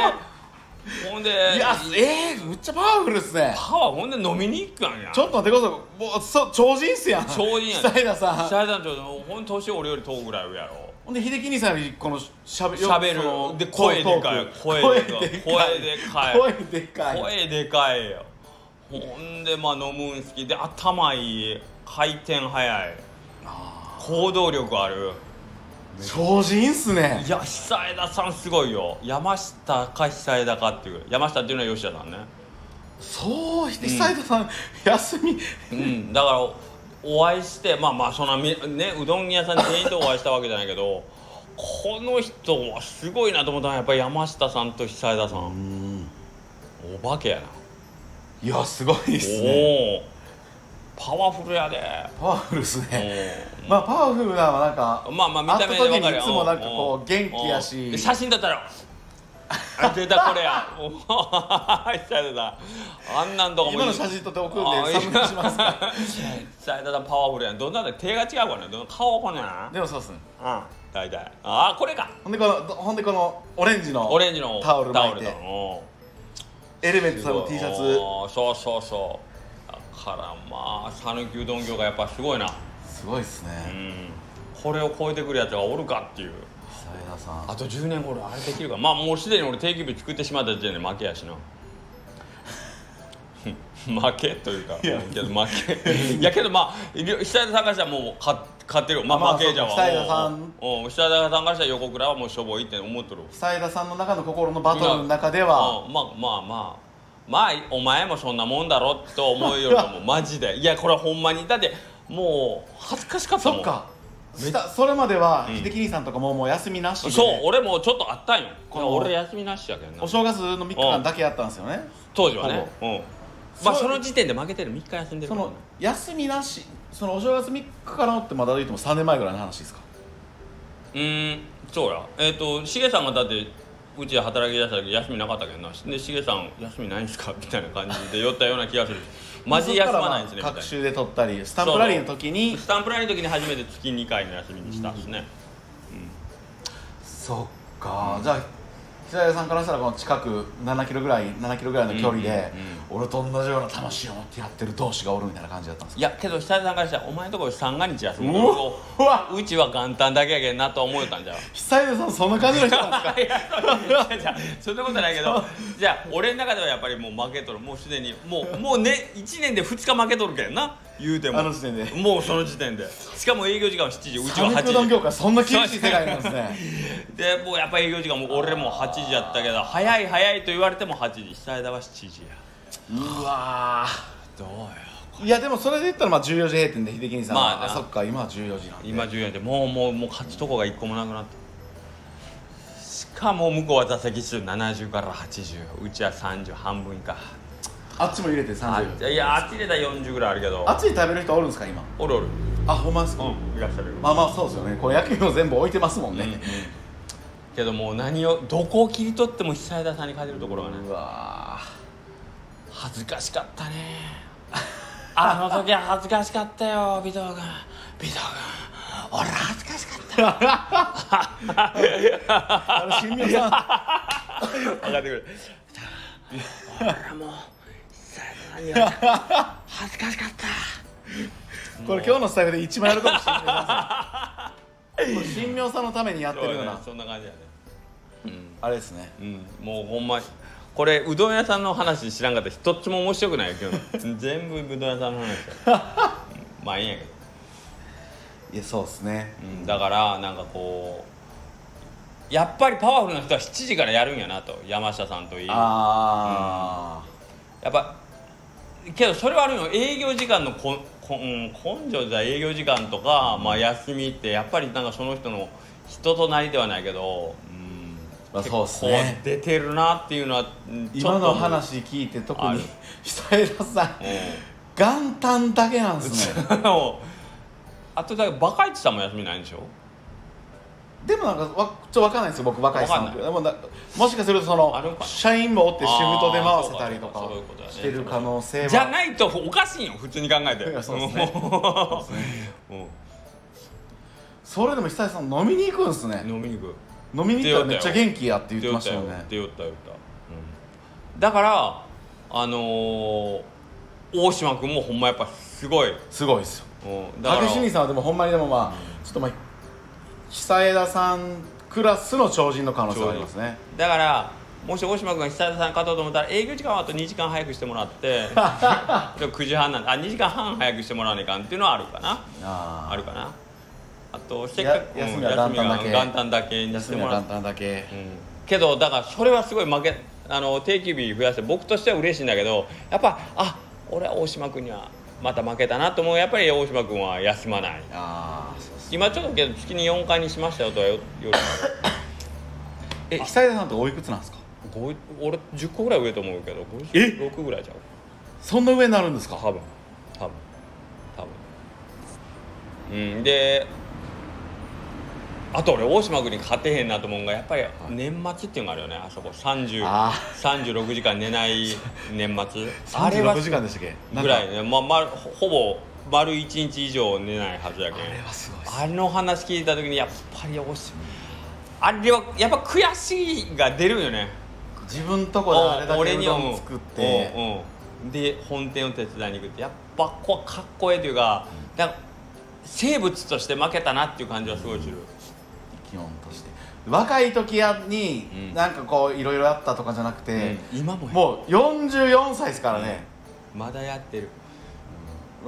ほんで旦いやえー、むっちゃパワフルですね。歯はほんで飲みに行くかんや。ちょっと待ってください。もうそ超人っすやん。超人や久枝さん。久枝さんちょっとほんと年俺より遠くぐらい上やろ。ほんで秀樹兄さんよりこのしゃべしゃべる。で声でかい。声声でかい。声でかい。声でかいよ。ほんでまあ飲むん好きで頭いい。回転早い。行動力ある超人っすね。いや久枝さんすごいよ。山下か久枝かっていう。山下っていうのは吉田さんね。そう久枝さん、休み。うん、だからお会いしてまあまあそんなみねうどん屋さん全員とお会いしたわけじゃないけどこの人はすごいなと思ったのはやっぱり山下さんと久枝さん。お化けやな。いやすごいっすね。おおパワフルやで。パワフルっすね。うまあパワフルなのはなんかんまあまあ見た目で分かるいつもなんかこううん。元気やし。写真撮ったらあ出たこれ や。あんなんとかも今の写真撮って送るんあでサムネしますか。さんパワフルやん。どんなんだ手が違うかね顔こんなんでもそうっすね。うん。大体。ああこれか。ほんでこのほんでこのオレンジのオレンジのタオル巻いて。タオルエレメントさんの T シャツ。ツそうそうそう。だからまあ讃岐うどん業がやっぱすごいな。すごいっすうねん。これを超えてくるやつがおるかっていう。あと10年後俺あれできるか。まあもうすでに俺定期日作ってしまった時点で負けやしな。負けというかいや。けど負け。いやけどまあ久枝さんからしたらもう勝勝ってる。まあまあ負けじゃわ久枝さん。久枝さんからしたら横倉はもうしょぼいって思っとる。久枝さんの中の心のバトルの中では。うん。まあまあまあまあお前もそんなもんだろと思うよりも マジで。いやこれはほんまに。だってもう恥ずかしかったもん。そっか。したそれまでは秀樹兄さんとかももう休みなしで。そう俺もちょっとあったんよ。この俺休みなしやけんな。お正月の3日間だけやったんですよね。当時はね。うん。まあその時点で負けてる3日休んでるその休みなしそのお正月3日からってまだ言っても3年前ぐらいの話ですか？うーんそうや。えっ、としげさんがだってうちで働き出した時休みなかったけどな。でしげさん休みないんすか？みたいな感じで酔ったような気がする。マジ休まないんですねみたいな。各週で撮ったりスタンプラリーの時に。スタンプラリーの時に初めて月2回の休みにしたん。ですね、そっか、じゃあ久枝さんからしたらこの近く7キロぐらい7キロぐらいの距離で、俺と同じような魂を持ってやってる同士がおるみたいな感じだったんですいやけど久田さんからしたらお前のところ三が日休むうわ。うちは元旦だけやけんなと思えたんじゃう？久枝さんそんな感じの人なんですか？いやそんなことないけど。じゃあ俺の中ではやっぱりもう負けとる。もうすでにもうもうね1年で2日負けとるけんな言うても。あの時点で。もうその時点で。しかも営業時間は7時。うちは8讃岐うどん時業界そんな厳しい世界なんですね。でもうやっぱ営業時間も俺も8時やったけど早い早いと言われても8時。久枝は7時や。うわどうよ。いやでもそれで言ったらまあ14時閉店で秀樹兄さんは、まあな。そっか今は14時なんで。今14でもうもうもう勝つとこが1個もなくなったしかも向こうは座席数70から80うちは30半分以下あっちも入れてあ30いやあっち入れたら40ぐらいあるけど。あっちに食べる人おるんですか今？おるおる。あほんまですか、うんいらっしゃるよ。まあまあそうですよね。こう野球も全部置いてますもんね、けどもう何をどこを切り取っても久枝さんに勝てるところがねうわ恥ずかしかったね。あの時は恥ずかしかったよ尾藤君。尾藤君。俺恥ずかしかった。あれ新宮さん。分かってくる。俺はもうさんには恥ずかしかった。これ今日のスタイルで一番やるかもしれない。これ新明さんのためにやってるような、そうねそんな感じやね。あれですね。うん、もうほんまこれうどん屋さんの話知らんかったら一つも面白くないよ今日全部うどん屋さんの話や。まあいいんやけど、いやそうですね。うん、だからなんかこうやっぱりパワフルな人は7時からやるんやなと。山下さんといい。やあっぱけどそれはあるよ。営業時間のここん根性じゃ営業時間とか、まあ、休みってやっぱりなんかその人の人となりではないけど、うん。まあそうっすね。出てるなっていうのは今の話聞いて特に久枝 さんう元旦だけなんですね。んあとだからバカイチさんも休みないんでしょ？でもなんかわちょっと分かんないですよ僕若いさんでもなもしかするとその社員もおってシフトで回せたりとかしてる可能性は。じゃないとおかしいよ普通に考えて。それでも久枝さん飲みに行くんですね。飲みに行く。飲みに行ったらめっちゃ元気やって言ってましたよね。出よったよ出よった、うん、だからあのー、大島君もほんまやっぱすごい、すごいですよ。竹清水さんはでもほんまにでもまあちょっとまあ久枝さんクラスの超人の可能性はありますね。だからもし大島君が久田さん勝とうと思ったら営業時間はあと2時間早くしてもらって 9時半なんであ2時間半早くしてもらわないかんっていうのはあるかな。ああるかな。あとせっかくや休みうんは元旦だけ。元旦だけにしてもらって。元旦だけ。うん。けどだからそれはすごい負けあの定休日増やして僕としては嬉しいんだけどやっぱあ俺は大島君にはまた負けたなと思う。やっぱり大島君は休まない。ああ今ちょっとけど月に4回にしましたよとはよ夜 え久枝さんっておいくつなんですか？ごい俺10個ぐらい上と思うけどえ？56ぐらいちゃう。そんな上になるんですか？多分多分多分。うんであと俺大島君に勝てへんなと思うのがやっぱり年末っていうのがあるよねあそこ。30あ36時間寝ない年末。あ36時間でしたっけ？ぐらいね、まま、ほほぼ丸1日以上寝ないはずやけん。あれはすごいですあの話聞いた時にやっぱり大島あれはやっぱ悔しいが出るよね。自分とこであれだけうどん作って。うんう。んで本店を手伝いに行くって。やっぱこうかっこええというかなんか生物として負けたなっていう感じはすごいする。基本として。若い時やにうん。なんかこういろいろやったとかじゃなくて、今ももう44歳ですからね、まだやってる。まあ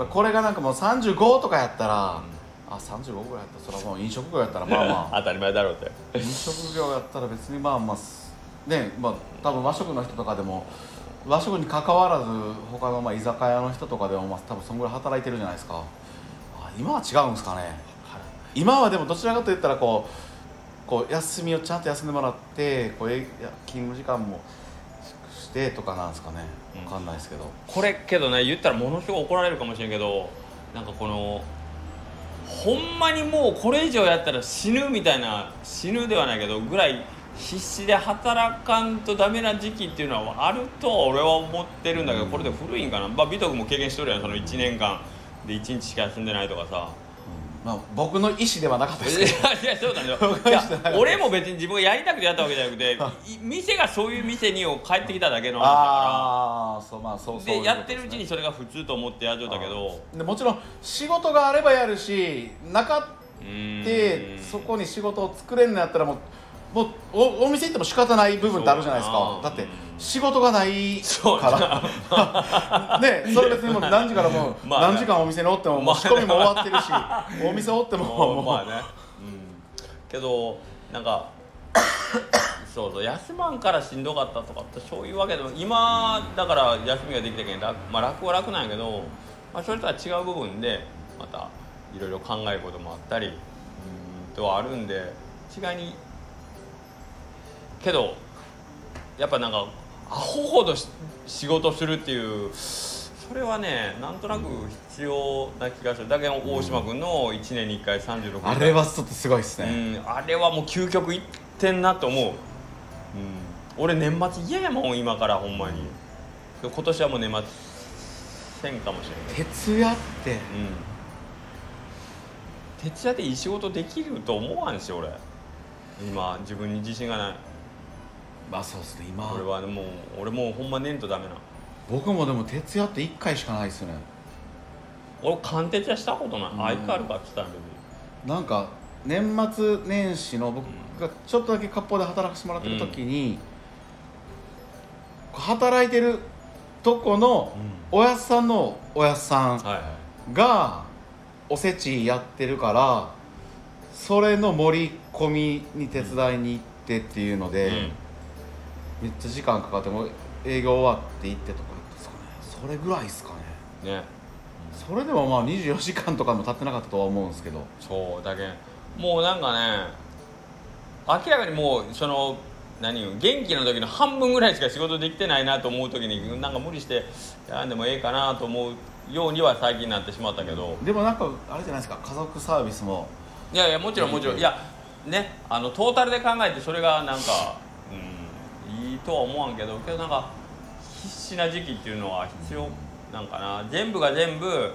これがなんかもう35とかやったら、あ35ぐらいやったらそれはもう飲食業やったらまあまあ。当たり前だろうって。飲食業やったら別にまあまあすねまあ多分和食の人とかでも和食に関わらず他のまあ居酒屋の人とかでもまあ多分そんぐらい働いてるじゃないですか。あ今は違うんですかね。今はでもどちらかといったらこうこう休みをちゃんと休んでもらってこうえいや勤務時間もてとかなんですかね。分かんないですけど、これけどね言ったらものすごい怒られるかもしれんけどなんかこのほんまにもうこれ以上やったら死ぬみたいな死ぬではないけどぐらい必死で働かんとダメな時期っていうのはあると俺は思ってるんだけどこれで古いんかな、まあ、美徳も経験しとるやんその1年間で1日しか休んでないとかさ。まあ、僕の意思ではなかったですいやそう なんだ俺も別に自分がやりたくてやったわけじゃなくて い店がそういう店にを帰ってきただけの話だから。ああそうまあそうでやってるうちにそれが普通と思ってやっとったけどでもちろん仕事があればやるしなかってそこに仕事を作れんのやったらもうもうおお店行っても仕方ない部分ってあるじゃないですか。だって仕事がないから。ねそれ別にもう何時からもう何時間お店におってももう仕込みも終わってるしお店おってももう。まあね、うん、けどなんか そうそう休まんからしんどかったとかってそういうわけでも今だから休みができたけん楽,、まあ、楽は楽なんやけど、まあ、それとは違う部分でまたいろいろ考えることもあったりうんとはあるんで違いにけどやっぱなんかアホほどし仕事するっていうそれはねなんとなく必要な気がする。だけど大島君の1年に1回36あれはちょっとすごいですうね、ん、あれはもう究極いってんなと思う、うん、俺年末嫌やもん今からほんまに。今年はもう年末せんかもしれない徹夜って。うん。徹夜でいい仕事できると思わんし俺。今自分に自信がないまあそうですね今。俺はもう俺もうほんまねんとダメな。僕もでも徹夜って1回しかないですね。俺貫徹夜したことない、うん。あいかあるかって言ったなんか年末年始の僕がちょっとだけ割烹で働かせてもらってる時に、働いてるとこのおやっさんのおやっさんがおせちやってるからそれの盛り込みに手伝いに行ってっていうので、めっちゃ時間かかっても営業終わって行ってとかですかね。それぐらいですかね。うんね、それでもまあ24時間とかも経ってなかったとは思うんですけど。そうだけん。もうなんかね明らかにもうその何よ元気な時の半分ぐらいしか仕事できてないなと思う時になんか無理してやんでもええかなと思うようには最近なってしまったけど。でもなんかあれじゃないですか。家族サービスも。いやいやもちろんもちろん。いやねあのトータルで考えてそれがなんか、うん、いいとは思わんけどけどなんか必死な時期っていうのは必要なんかな。全部が全部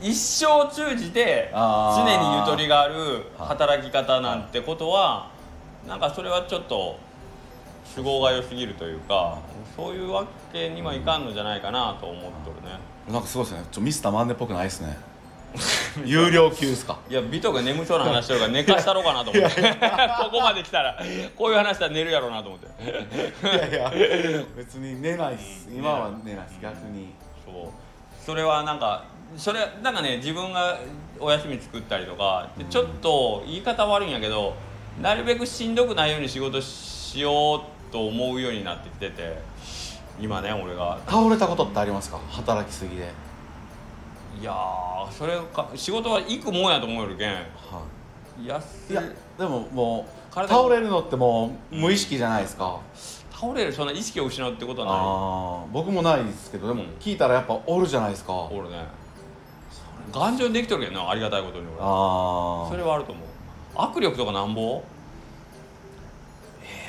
一生通じて常にゆとりがある働き方なんてことはなんかそれはちょっと都合が良すぎるというかそういうわけにはいかんのじゃないかなと思っとるね。なんかすごいですね。ちょミスターマンデーっぽくないですね 有料級ですか？いや美とが眠そうな話してるから 寝かしたろうかなと思って。ここまで来たらこういう話したら寝るやろうなと思って。いやいや。別に寝ないです。今は寝ないです。逆に。そう。それはなんかそれなんかね自分がお休み作ったりとかでちょっと言い方悪いんやけどなるべくしんどくないように仕事しようと思うようになってきてて今ね俺が。倒れたことってありますか？働きすぎで、いやーそれか仕事は行くもんやと思うよるけん。は安い、いやでももう体倒れるのってもう無意識じゃないですか、倒れるそんな意識を失うってことはない。ああ僕もないですけどでもうん。聞いたらやっぱおるじゃないですか、あ俺ね。頑丈にできとるけどなありがたいことに俺。あそれはあると思う。握力とかなんぼ？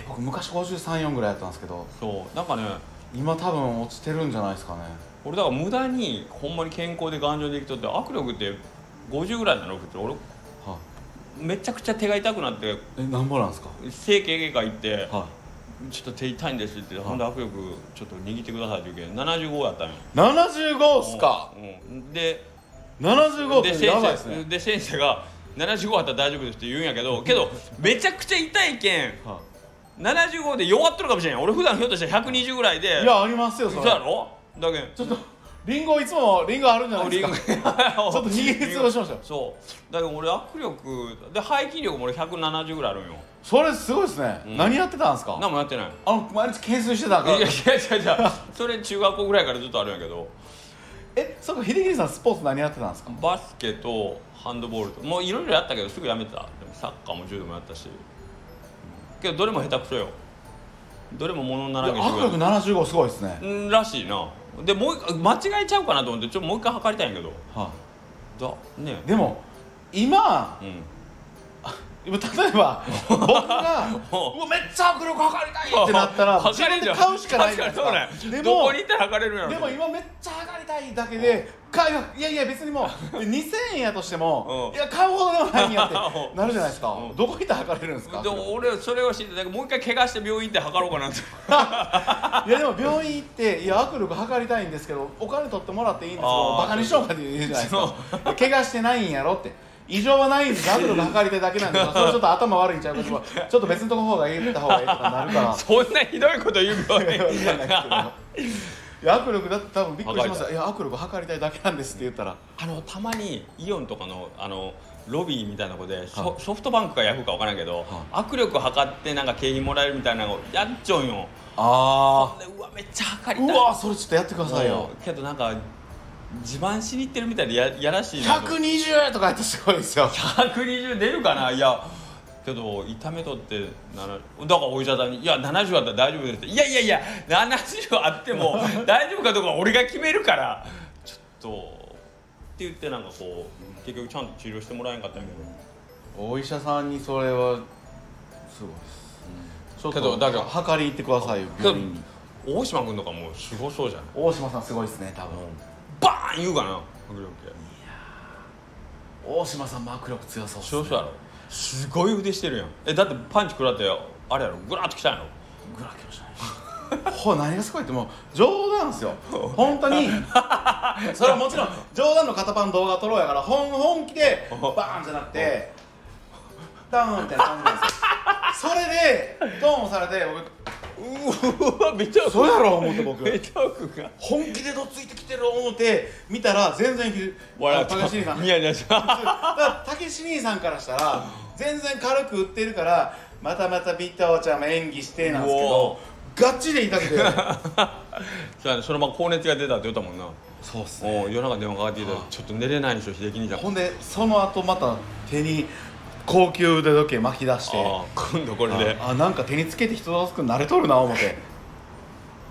僕昔534ぐらいやったんですけど。そう。なんかね。今多分落ちてるんじゃないですかね俺だから無駄にほんまに健康で頑丈にできとって握力って50ぐらいなの普通俺はめちゃくちゃ手が痛くなって。えなんぼなんですか？整形外科行ってはちょっと手痛いんですってほんで握力ちょっと握ってくださいって言うけん75やったんよ。い75っすか？うん、うん。で75ってで先やばいですね。生で先生が75あったら大丈夫ですって言うんやけどけどめちゃくちゃ痛いけんは75で弱っとるかもしれん。俺普段ひょっとしたら120ぐらいで。いいやありますよそれ。そうやろ？だけん。ちょっとリンゴいつもリンゴあるんじゃないですか？ちょっと 握りつぶしましたよ。そう。だけど俺握力で背筋力も俺170ぐらいあるんよ。それすごいですね、うん。何やってたんですか？何もやってない。あの毎日懸垂してたんか？いやいや違う違うそれ中学校ぐらいからずっとあるんやけど。えそっか秀樹さんスポーツ何やってたんですか？バスケとハンドボールと。もういろいろやったけどすぐやめてた。でもサッカーも柔道もやったし。けどどれも下手くそよ。どれも物にない。らんけや握力75すごいですね、うんらしいなでもう一間違えちゃうかなと思ってちょっともう一回測りたいんやけど。はだねい、でも今うん。今例えば 僕がお。うわめっちゃ握力測りたいってなったら自分で買うしかないじゃないです確かにかそうねでもどこに行ったら測れるんやろ。でも今めっちゃ測りたいだけで買いいやいや別にもう 2000円やとしてもうん。いや買うほどでもないんやって うん。なるじゃないですか。うん。どこ行ったら測れるんですか？でも俺それを知ってだからもう一回怪我して病院行って測ろうかなって いやでも病院行っていや握力測りたいんですけどお金取ってもらっていいんですけあー。どバカにしようかって言うじゃないですか。怪我してないんやろって。異常はないんです握力測りたいだけなんですよ。それちょっと頭悪いんちゃうかとかちょっと別のとこ方がいいった方がいいとかなるから。そんなひどいこと言う病院わかんないですけどいや握力だって多分びっくりします。よい。や握力測りたいだけなんですって言ったら。あのたまにイオンとかのあのロビーみたいなとこでソ,、フトバンクかヤフーか分からんけど、は握力測ってなんか景品もらえるみたいなのをやっちょんよ。あでうわめっちゃ測りたい。うわそれちょっとやってくださいよ。けどなんか自慢しに行ってるみたいでややらしいなと。120とかやってすごいですよ。120出るかな？いやけど痛めとってならだからお医者さんに「いや70あったら大丈夫です」って「いやいやいや70あっても 大丈夫かどうかは俺が決めるから。ちょっと」って言ってなんかこう結局ちゃんと治療してもらえんかったんやけど。お医者さんにそれはすごいです。ちょっとけどだから測り行ってくださいよ病院に。大島君とかもうすごそうじゃん大島さんすごいですね多分。バーン言うかな迫力大島さんも握力強そうっすそうそうやろすごい腕してるやん。えだってパンチ食らってあれやろ？グラッときたんやろグラきましたね。ほ何がすごいってもう冗談ですよ。本当に。それはもちろん冗談の肩パン動画撮ろうやから本本気でバーンじゃなくてダウンみたいな感じなんですよそれでドーンされて僕うわめちゃそうやろ思って僕めちゃくが。本気でどついてきてる思って見たら全然笑高橋兄さん。いやいやだからたけし兄さんからしたら全然軽く売ってるからまたまたビッタオちゃんも演技してなんですけうどガチで痛くて。そうやねそのまま高熱が出たって言ったもんな。そうっすおう夜中電話かかってきてはあちょっと寝れないんでしょ秀樹兄ちゃん。ほんでその後また手に高級腕時計巻き出して。今度これで。ああなんか手につけて人助くん慣れとるな思って。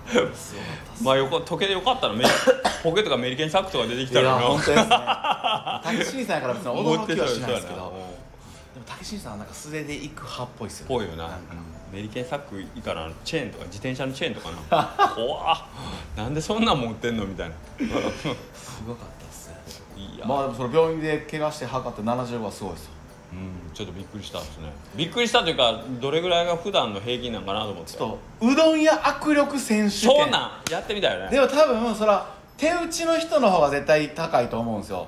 まあよか時計でよかったのメリ ポケットがメリケンサックとか出てきたらな。本当ですね。竹新さんやから別に驚きはしないですけど。でも竹新さんはなんか素手で行く派っぽいっすよぽいよな。メリケンサックいいからチェーンとか自転車のチェーンとかな。怖っ。なんでそんなん持ってんのみたいな。すごかったっす。ねいや、まあでもその病院で怪我して測って75はすごいですようん、ちょっとびっくりしたですね。びっくりしたというかどれぐらいが普段の平均なんかなと思って。ちょっとうどん屋握力選手権。そうなんやってみたよね。でも多分そら手打ちの人の方が絶対高いと思うんですよ。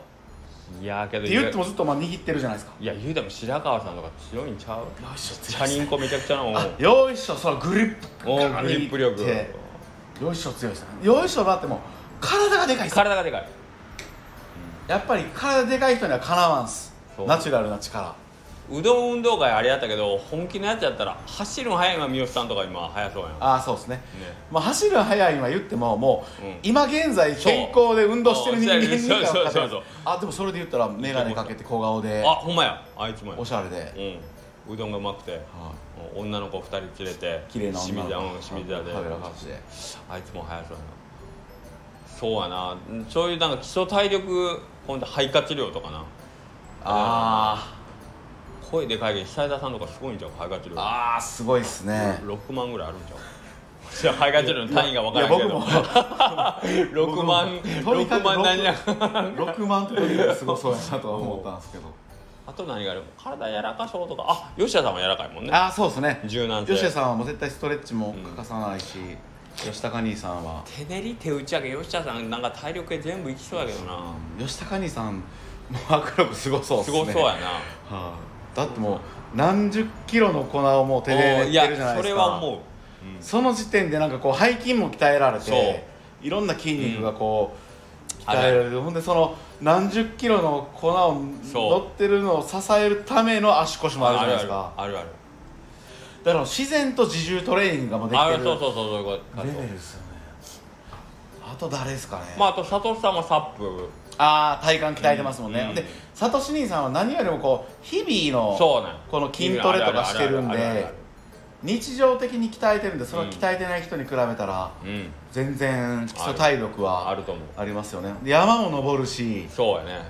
いやけど言ってもずっとまあ握ってるじゃないですか。いや言うても白川さんとか強いんちゃう？よいしょチャリンコめちゃくちゃなよいしょそのグリップ。おうグリップ力。よいしょ強いですね。よいしょだってもう体がでかい体がでかい。やっぱり体でかい人にはかなわんすナチュラルな力。うどん運動会あれやったけど本気のやつやったら走るの速いのは三好さんとか今速そうやん。ねああそうですね。まあ走るの速いは言ってももう、うん。今現在健康で運動してる人間に そうそうそうそうそう。あでもそれで言ったら眼鏡かけて小顔で。あほんまや。あいつもや。おしゃれで、うん。うどんがうまくて。は女の子2人連れてい綺麗な清水屋うん女の子清水屋で。食べらかして。あいつも速そうやな。そうやな。そういうなんか基礎体力ほんと肺活量とかなあ声でかいけど久枝さんとかすごいんちゃう？肺活量ーあーすごいっすね。6万ぐらいあるんちゃう？じゃあ肺活量の単位が分からんけど。いや僕も。6万とにか6く万何や？6万ってとにかくすごそうやなとは思ったんですけど。あと何がある？体柔らかそうとか。あ吉田さんは柔らかいもんね。ああそうですね。柔軟性。吉田さんはもう絶対ストレッチも欠かさないし、吉高兄さんは。手練り手打ち上げ吉田さんなんか体力系全部いきそうやけどな。吉高兄さん握力すごそうですすねごそうやな。はい。だってもう何十キロの粉をもう手で練ってるじゃないですか。それは思う、その時点でなんかこう背筋も鍛えられそう。ていろんな筋肉がこう、うん。鍛えられるほんでその何十キロの粉をそう乗ってるのを支えるための足腰もあるじゃないですか。あるある。だから自然と自重トレーニングがもうできあるてるそうそうそうそういうこと。レベルですよね。あと誰ですかね、まああと佐藤さんはサップああ体幹鍛えてますもんね、うん。でサトシ兄さんは何よりもこう日々のこの筋トレとかしてるんで日常的に鍛えてるんでそれを鍛えてない人に比べたらうん。全然基礎体力はある。と思う。ありますよね。で山も登るしそうやね。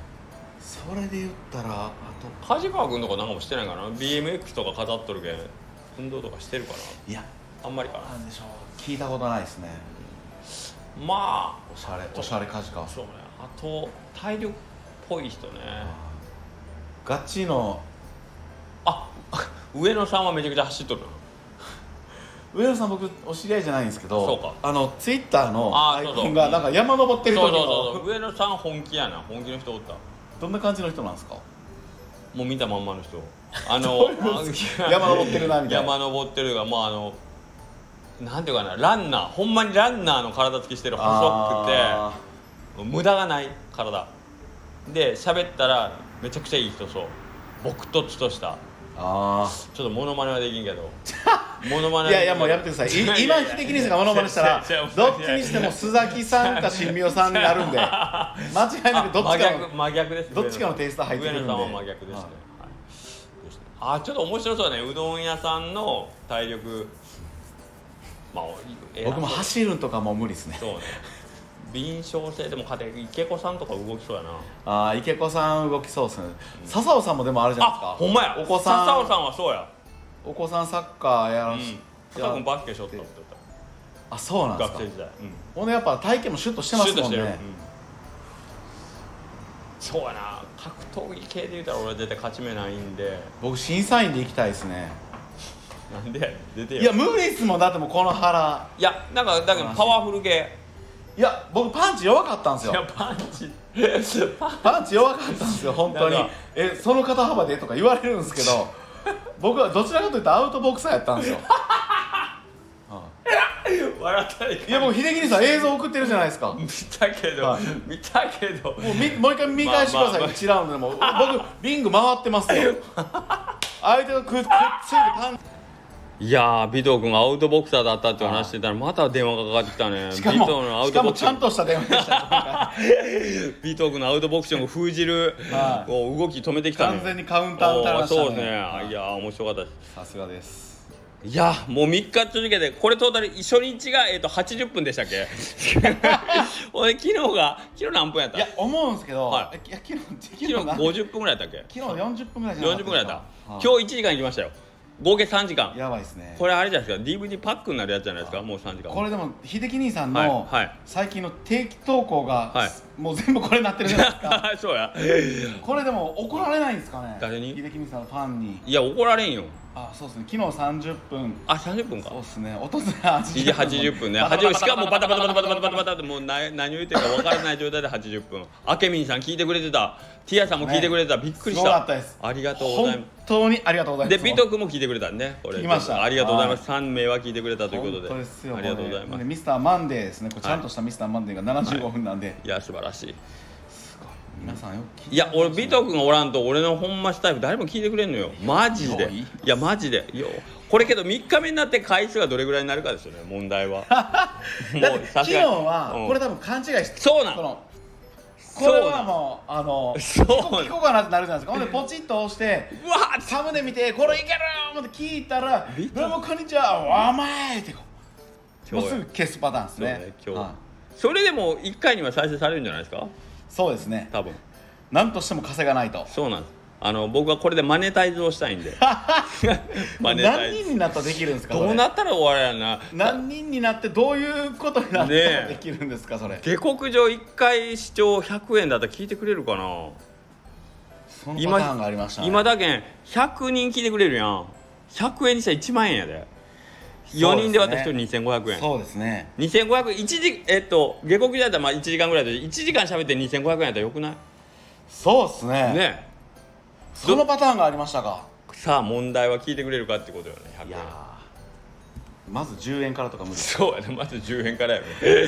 それで言ったらあ梶川君とかなんかもしてないかな？BMX とか飾っとるけん運動とかしてるかといやなあんまりかな。なんでしょう。聞いたことないですね。まおしゃれおしゃれ梶川。あそうねあと体力っぽい人ね。ガチの。あ 上野さんはめちゃくちゃ走っとる上野さん僕お知り合いじゃないんですけどそうか。あのツイッターのアイコンがなんか山登ってる時そうそうのそうそう。上野さん本気やな。本気の人おった。どんな感じの人なんですか？もう見たまんまの人。あの あ山登ってるなみたいな。山登ってるがもうあのなんていうかなランナー。ほんまにランナーの体つきしてる細あくて無駄がない体。で喋ったらめちゃくちゃいい人そう。朴突とした。ー。あちょっとモノマネはできんけど。モノマネーいやいやもうやめてください。い今秀樹兄さんがモノマネしたら どっちにしても須崎さんか新明さんになるんで 間違いなくどっ真ちかの逆真逆ですどっちかのテイスト入ってくるんで。上野さんは真逆ですね、はい。あちょっと面白そうだね。うどん屋さんの体力。まあ僕も走るんとかもう無理ですね。そうね敏捷性でも勝てる池子さんとか動きそうやな。ああ池子さん動きそうですね。笹尾さんもでもあるじゃないですか。あほんまや。お子さん。笹尾さんはそうや。お子さんサッカーやうん。らし、多分バスケしょったってあそうなん言ですか。った学生時代。うん。ほんでやっぱ体型もシュッとしてますもんね。うん。そうやな。格闘技系で言うたら俺は絶対勝ち目ないんで。僕審査員で行きたいですね。なんでや出てよ。いや無理っすもん。だってもうこの腹。いやなんかだけどパワフル系いや僕パンチ弱かったんですよ。いやパンチ。パンチ弱かったんですよ本当に。えその肩幅でとか言われるんですけど 僕はどちらかというとアウトボクサーやったんですよ。笑ったらいや僕秀樹兄さん映像送ってるじゃないですか。も見たけど、はい。見たけど。うみもう一回見返してください、まあまあ1ラウンドでも。僕リング回ってますよ。相手がくくっついてパンいやー尾藤君がアウトボクサーだったって話してたらまた電話がかかってきたね。しか尾藤のアもしかもウトボクシちゃんとした電話でした尾藤君のアウトボクションを封じる、はい。動き止めてきたね。完全にカウンター打たれましたね。おーそうですね、はい。い、やー面白かったさすがです。いやもう3日続けてこれトータル初日が、えー、と80分でしたっけ？俺昨日が昨日何分やった？いや思うんですけど、はい。いや昨日昨昨日日な50分ぐらいやったっけ？昨日40分ぐらいじゃなか40分ぐらいやった、はい今日1時間行きましたよ合計3時間。やばいですね。これあれじゃないですか。DVD パックになるやつじゃないですか？もう3時間。これでも秀樹兄さんはい。のはい。最近の定期投稿が、はい。もう全部これになってるじゃないですか。そうや。これでも怒られないんですかね？誰に？秀樹兄さんのファンに。いや怒られんよあそうですね。昨日30分。あ30分か。そうですね。おととい80 1時80分。ねバタバタ80しかもバタバタバタバタバタバタってもうな何を言ってるか分からない状態で80分あけみんさん聞いてくれてたティアさんも聞いてくれてた、びっくりしたありがとうございま本当にありがとうございますすでビト君も聞いてくれたねこれ聞きましたありがとうございます、3名は聞いてくれたということで本当ですよありがとうございますでミスターマンデーですねこれちゃんとしたミスターマンデーが75分なんで、いや素晴らしい皆さんよく聞いていや俺ビト君がおらんと俺のほんまスタイル誰も聞いてくれんのよ。マジで。よいい。やマジで。よこれけど3日目になって回数がどれぐらいになるかですよね問題は。も だって昨日はうん。これ多分勘違いしてそうなののこれはもうあの聞こ聞こうかなってなるじゃないですか。ほんでポチッと押してうわーサムネ見てこれいける思って聞いたら見「どうもこんにちはお前!」ってもうすぐ消すパターンですね。ね今日、は。い。それでも1回には再生されるんじゃないですか？そうですね。多分。何としても稼がないと。そうなんです。あの僕はこれでマネタイズをしたいんで。マネタイズ何人になったらできるんですかどうなったら終わりやな。何人になってどういうことになったねらえ。できるんですかそれ。下克上1回視聴100円だったら聞いてくれるかな。そのパターンがありましたね。今だけん100人聞いてくれるやん。100円にしたら1万円やで4人で割ったら1人2500円。そうですね。2500円1時えっと下克上だったらまあ1時間ぐらいで1時間喋って2500円やったらよくない？そうですね。ね。そのパターンがありましたか？さあ問題は聞いてくれるかってことよね100円。いやー。まず10円からとか無理。そうやね。まず10円からやね。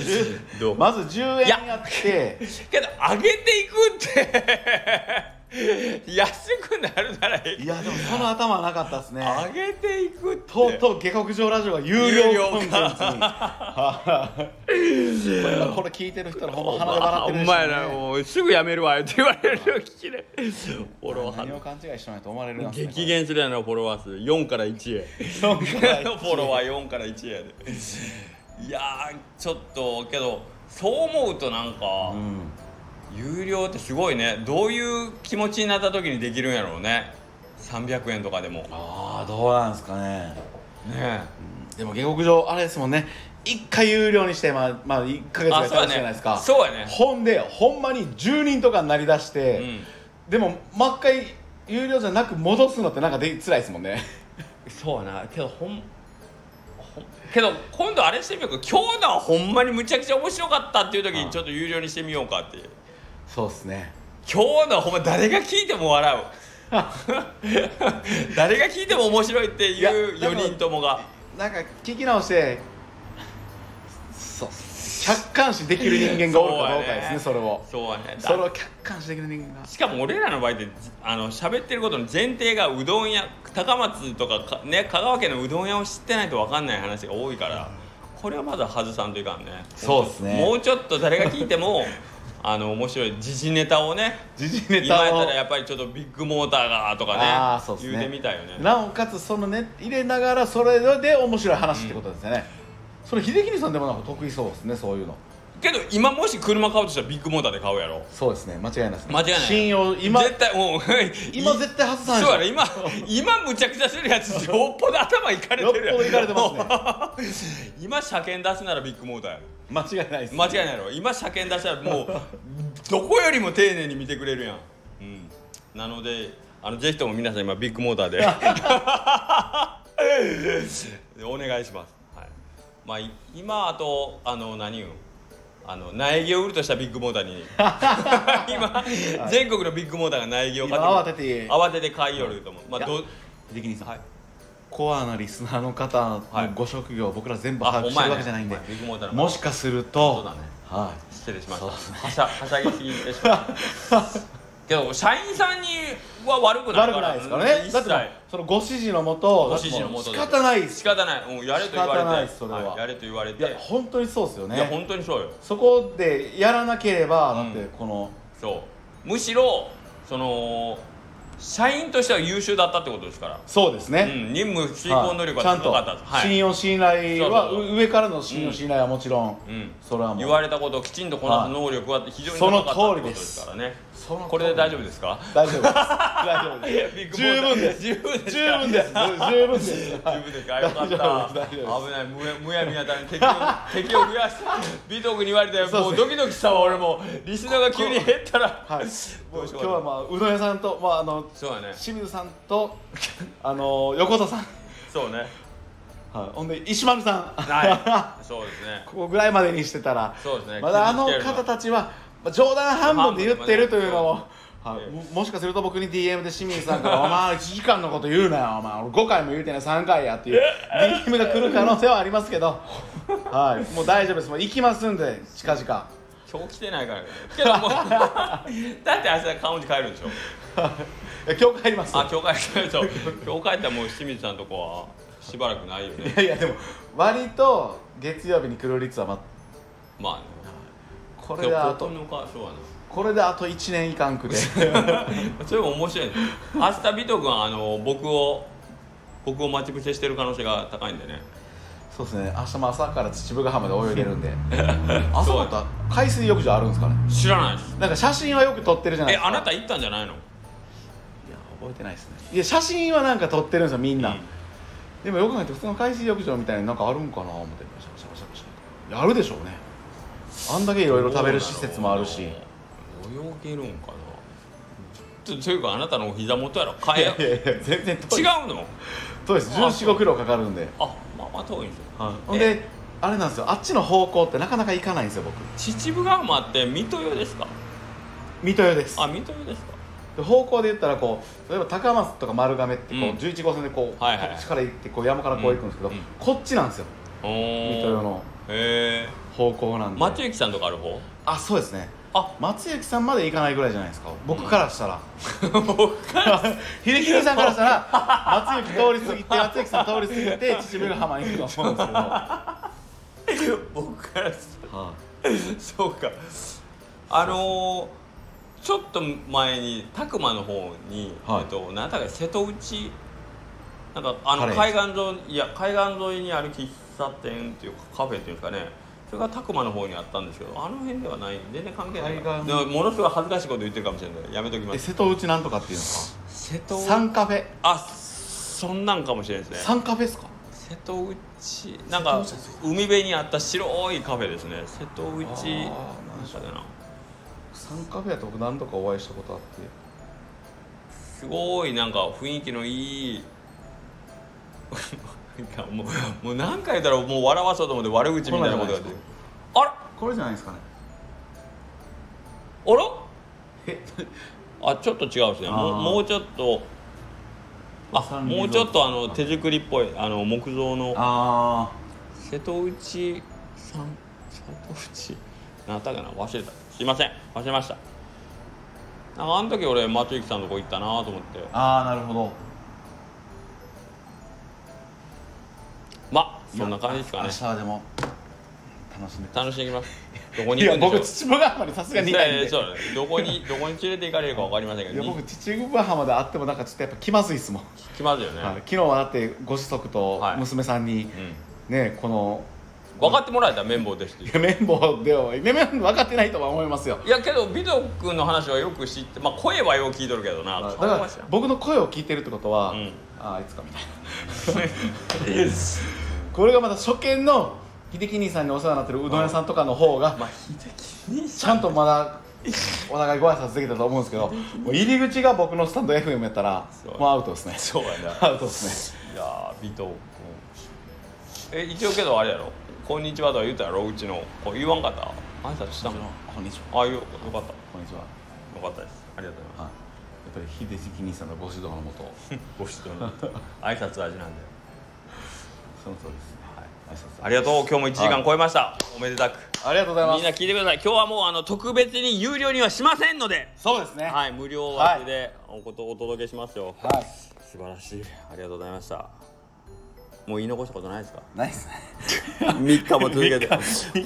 どう？まず10円やって。けど上げていくって 安くなるならいい。いやでもその頭はなかったですね。上げていくって。とうとう下克上ラジオが有有料料コンテンツに。はいこれこれ聞いてる人らほんま鼻で笑ってるね。お前らもうすぐやめるわって言われるよ聞きでフォロワー。何を勘違いしてないと思われるね激減するやなフォロワー数。4から1へ。フォロワー4から1やで。いやーちょっとけどそう思うとなんか、うん有料ってすごいね。どういう気持ちになった時にできるんやろうね。300円とかでも。ああどうなんですかね。ねでも下克上あれですもんね。一回有料にしてまあまあ1か月ぐらい経つじゃないですか。そうやね。ほんでほんまに10人とかになりだして、うん。でももう一回有料じゃなく戻すのってなんかで辛いですもんね。そうやな。けどほんほんけど今度あれしてみようか。今日のはほんまにむちゃくちゃ面白かったっていう時にちょっと有料にしてみようかっていうそうですね。今日のはほんま誰が聞いても笑う。誰が聞いても面白いっていう4人ともが。なんか聞き直してそう客観視できる人間がおるかどうかですねそれを。そうやね。それを客観視できる人間が。しかも俺らの場合ってあの喋ってることの前提がうどん屋高松とかかね香川県のうどん屋を知ってないと分かんない話が多いからこれはまだ外さんといかんね。そうっすね。もうちょっと誰が聞いても あの面白い時事ネタをね時事ネ今やタをったらやっぱりちょっとビッグモーターがとかねそうっすね。言うてみたいよね。なおかつそのね入れながらそれで面白い話ってことですよね、それ秀樹さんでもなんか得意そうですねそういうの。けど今もし車買うとしたらビッグモーターで買うやろ。そうですね間違いないですね。間違いない。信用今絶対もう 今絶対外さないそうやね今今むちゃくちゃするやつよっぽど頭いかれてるやんよっぽどいかれてますね。今車検出すならビッグモーターやろ間違いないです、間違いないやろ今車検出したらもうどこよりも丁寧に見てくれるやん、うん、なのであのぜひとも皆さん今ビッグモーターで。で お願いします、はい。まあ、い今あとあの何言うんあの苗木を売るとしたビッグモーターに。今、全国のビッグモーターが苗木を買って今慌てて。慌てて買い寄ると思う、まあど秀樹さん、はいコアなリスナーの方のはい。ご職業、僕ら全部あ把握してるわけじゃないんで、もしかするそとね。は失礼しましたはしゃはしゃぎすぎてしま けど社員さんには悪くない悪くないですからね。一だってそのご指示のもとご指示の下で。仕方ない仕方ない、うん、やれと言われて。仕方ないそれは。やれと言われて。いや本当にそうですよいやね本当にそうよ。そこでやらなければだうん。ってこのそう。むしろその社員としては優秀だったってことですから、そうですね。うん、任務遂行能力はい。ちゃんとが高かったです、はい。信用信頼は上からの信用信頼はもちろんうん、それは言われたことをきちんとこなす能力は非常に高かったってことですからね。これで大丈夫ですか？大丈夫です。大丈夫です。ビッグ十分です。十分ですか？十分です。十分です。十分です。かよかった。危ない。むやむやみやたら敵を敵を増やして美徳に言われてそうもうドキドキしたわ。俺も。リスナーが急に減ったら。はい。どうしよう今日はまあうどん屋さんとまああのそうやね。清水さんと あの横田さん。そうね。はい。ほんで石丸さん。はい。そうですね。ここぐらいまでにしてたら。そうですね。まだあの方たちはまあ冗談半分で言ってるというのも、半はいええももしかすると僕に DM で清水さんから「お前 1時間のこと言うなよお前。俺5回も言うてない。3回や」っていう DM が来る可能性はありますけど、はい、もう大丈夫です。もう行きますんで近々。今日来てないからけどもうだって明日カウンジ帰るんでしょい。や今日帰ります。あ今日帰ると今日帰ったらもう清水さんのとこはしばらくないよね。いやいやでも割と月曜日に来る率はままあね。これであと9日そうやなこれであと1年いかんくて。それも面白いね。明日ビト君はあの僕を僕を待ち伏せしてる可能性が高いんでね。そうですね。明日も朝から秩父ヶ浜で泳いでるんで。朝方海水浴場あるんですかね。知らないです。なんか写真はよく撮ってるじゃないですか。えあなた行ったんじゃないの？覚えてないですね。いや写真はなんか撮ってるんですよみんな、うん。でもよく考えて普通の海水浴場みたいになんかあるんかな思ってシャバシャバシャバシャバあるでしょうねあんだけいろいろ食べる施設もあるし。泳げるんかな。とというかあなたのお膝元やろ。かえいや全然遠い違うの？遠いです。1 4 5キロかかるんで、あまあまあ遠いんですよ。ほんであれなんですよ。あっちの方向ってなかなか行かないんですよ僕。秩父ヶ浜って水戸湯ですか？水戸屋です。あ水戸湯ですか。で方向で言ったらこう例えば高松とか丸亀ってこう、うん。11号線でこう、はいはいはい。こっちから行ってこう山からこう行くんですけど、うん。うんこっちなんですよ。水戸屋の方向なんで。松雪さんとかある方？あそうですね。あ。松雪さんまで行かないぐらいじゃないですか僕からしたら、僕から 秀樹さんからしたら松雪通り過ぎて松雪さん通り過ぎて秩父ヶ浜に行くと思うんですけど、は 僕からすい。そうか。あのーちょっと前に拓磨の方に、はい。えっと何だか瀬戸内なんかあの海岸沿いいや海岸沿いにある喫茶店っていうかカフェっていうんですかね。それが拓磨の方にあったんですけどあの辺ではない全然関係ない。海岸。でもものすごい恥ずかしいこと言ってるかもしれない。やめときまえす瀬戸内なんとかっていうんです瀬戸かサンカフェ？あそんなんかもしれないですね。サンカフェですか？瀬戸内なんか瀬戸内。です海辺にあった白いカフェですね。瀬戸内あーなんかだなサンカフェやと僕何度かお会いしたことあって。すごいなんか雰囲気のいい。なんかもうもう何回言ったらもう笑わそうと思って悪口みたいなことが出て。るあらこれじゃないですかね。あら。え？あちょっと違うですね。もうもうちょっと。あもうちょっとあの手作りっぽいあの木造の。あ瀬戸内さん瀬戸内。何だったかな？忘れたすいません。忘れました。なんかあの時俺松雪さんのとこ行ったなと思って。ーあーなるほど。まあそんな感じですかね。明日はでも楽しんで楽しんでいきます。どこにいや僕秩父ヶ浜にさすがにいないんで。そうどこに どこに連れて行かれるか分かりませんけどにいや僕秩父ヶ浜で会ってもなんかちょっとやっぱ気まずいっすもん、来ますよね、はい、昨日はだってご子息とはい。娘さんにうねこのん、分かってもらえたら綿棒ですっていや綿棒では分かってないとは思いますよ。いやけど美斗君の話はよく知ってまあ声はよく聞いとるけどな。だから僕の声を聞いてるってことは、うん。ああいつかみたいな。これがまた初見の秀樹兄さんにお世話になってるうどん屋さんとかの方がまあちゃんとまだお互いご挨拶できたと思うんですけどもう入り口が僕のスタンド FM やったらもうアウトですね。そうやな。アウトですね。いやー美斗君。え一応けどあれやろ「こんにちは」とは言うたやろ？うちのこう言わんかった？挨拶したもんこんにちは。ああよよかった。よこんにちは。かったです。ありがとうございまはい。やっぱり秀樹兄さんのご指導のもと。す ご指導の。挨拶味なんで。その通りですね。はい。挨拶ありがとう。今日も1時間超えました、おめでたく。あありがとうございます。みんな聞いてください。今日はもうあの特別に有料にはしませんので。そうですね。はい。無料枠でおことお届けしますよ、はい。素晴らしい。ありがとうございましたもう言い残したことないですか？ないですね。3日も続けて。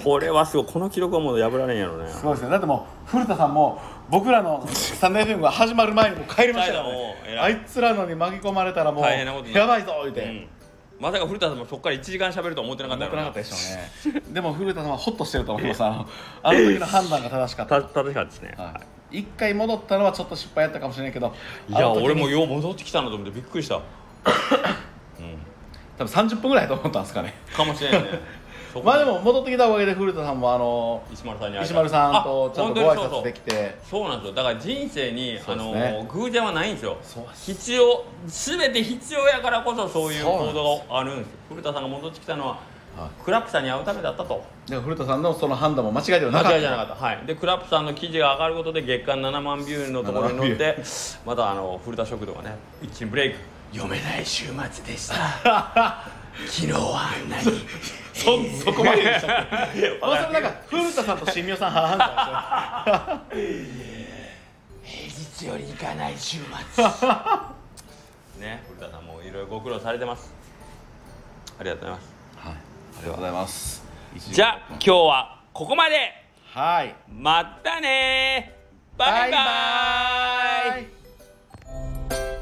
これはすごい。この記録はもう破られんやろね。すごいですね。だってもう古田さんも僕らのスタンド FM が始まる前にもう帰りましたよ帰ったもねあいつらのに巻き込まれたらもう大変なことになる。やばいぞ言うて、うん。まさか古田さんもそこから1時間喋ると思ってなかったなかったでしょうねでも古田さんはホッとしてると思います。あのあの時の判断が正しかった。た正しかったですね、はい、一回戻ったのはちょっと失敗やったかもしれないけどいや俺もよう戻ってきたなと思ってびっくりした 多分30分ぐらいだと思ったんですかね。かもしれないね まあでも戻ってきたおかげで古田さんもあの石丸さんに石丸さんとあちゃんとご挨拶本当にそうそう。できて。そうなんですよ。だから人生に、ね。の偶然はないんですよ。必要全て必要やからこそそういう行動があるんですよ。古田さんが戻ってきたのは、はい。クラップさんに会うためだったと。で古田さんのその判断も間違いではなかった。間違いじゃなかった。はい。でクラップさんの記事が上がることで月間7万ビューのところに乗ってまたあの古田食堂がね一気にブレイク読めない週末でした。昨日はあんなに。そそこまででした。っけあそれなんか古田さんと新名さん半々なんですよ平日より行かない週末。ね古田さんもいろいろご苦労されてます。ありがとうございます。はい、ありがとうございます。じゃあ今日はここまで。はい。またねバイバイ。バイバイ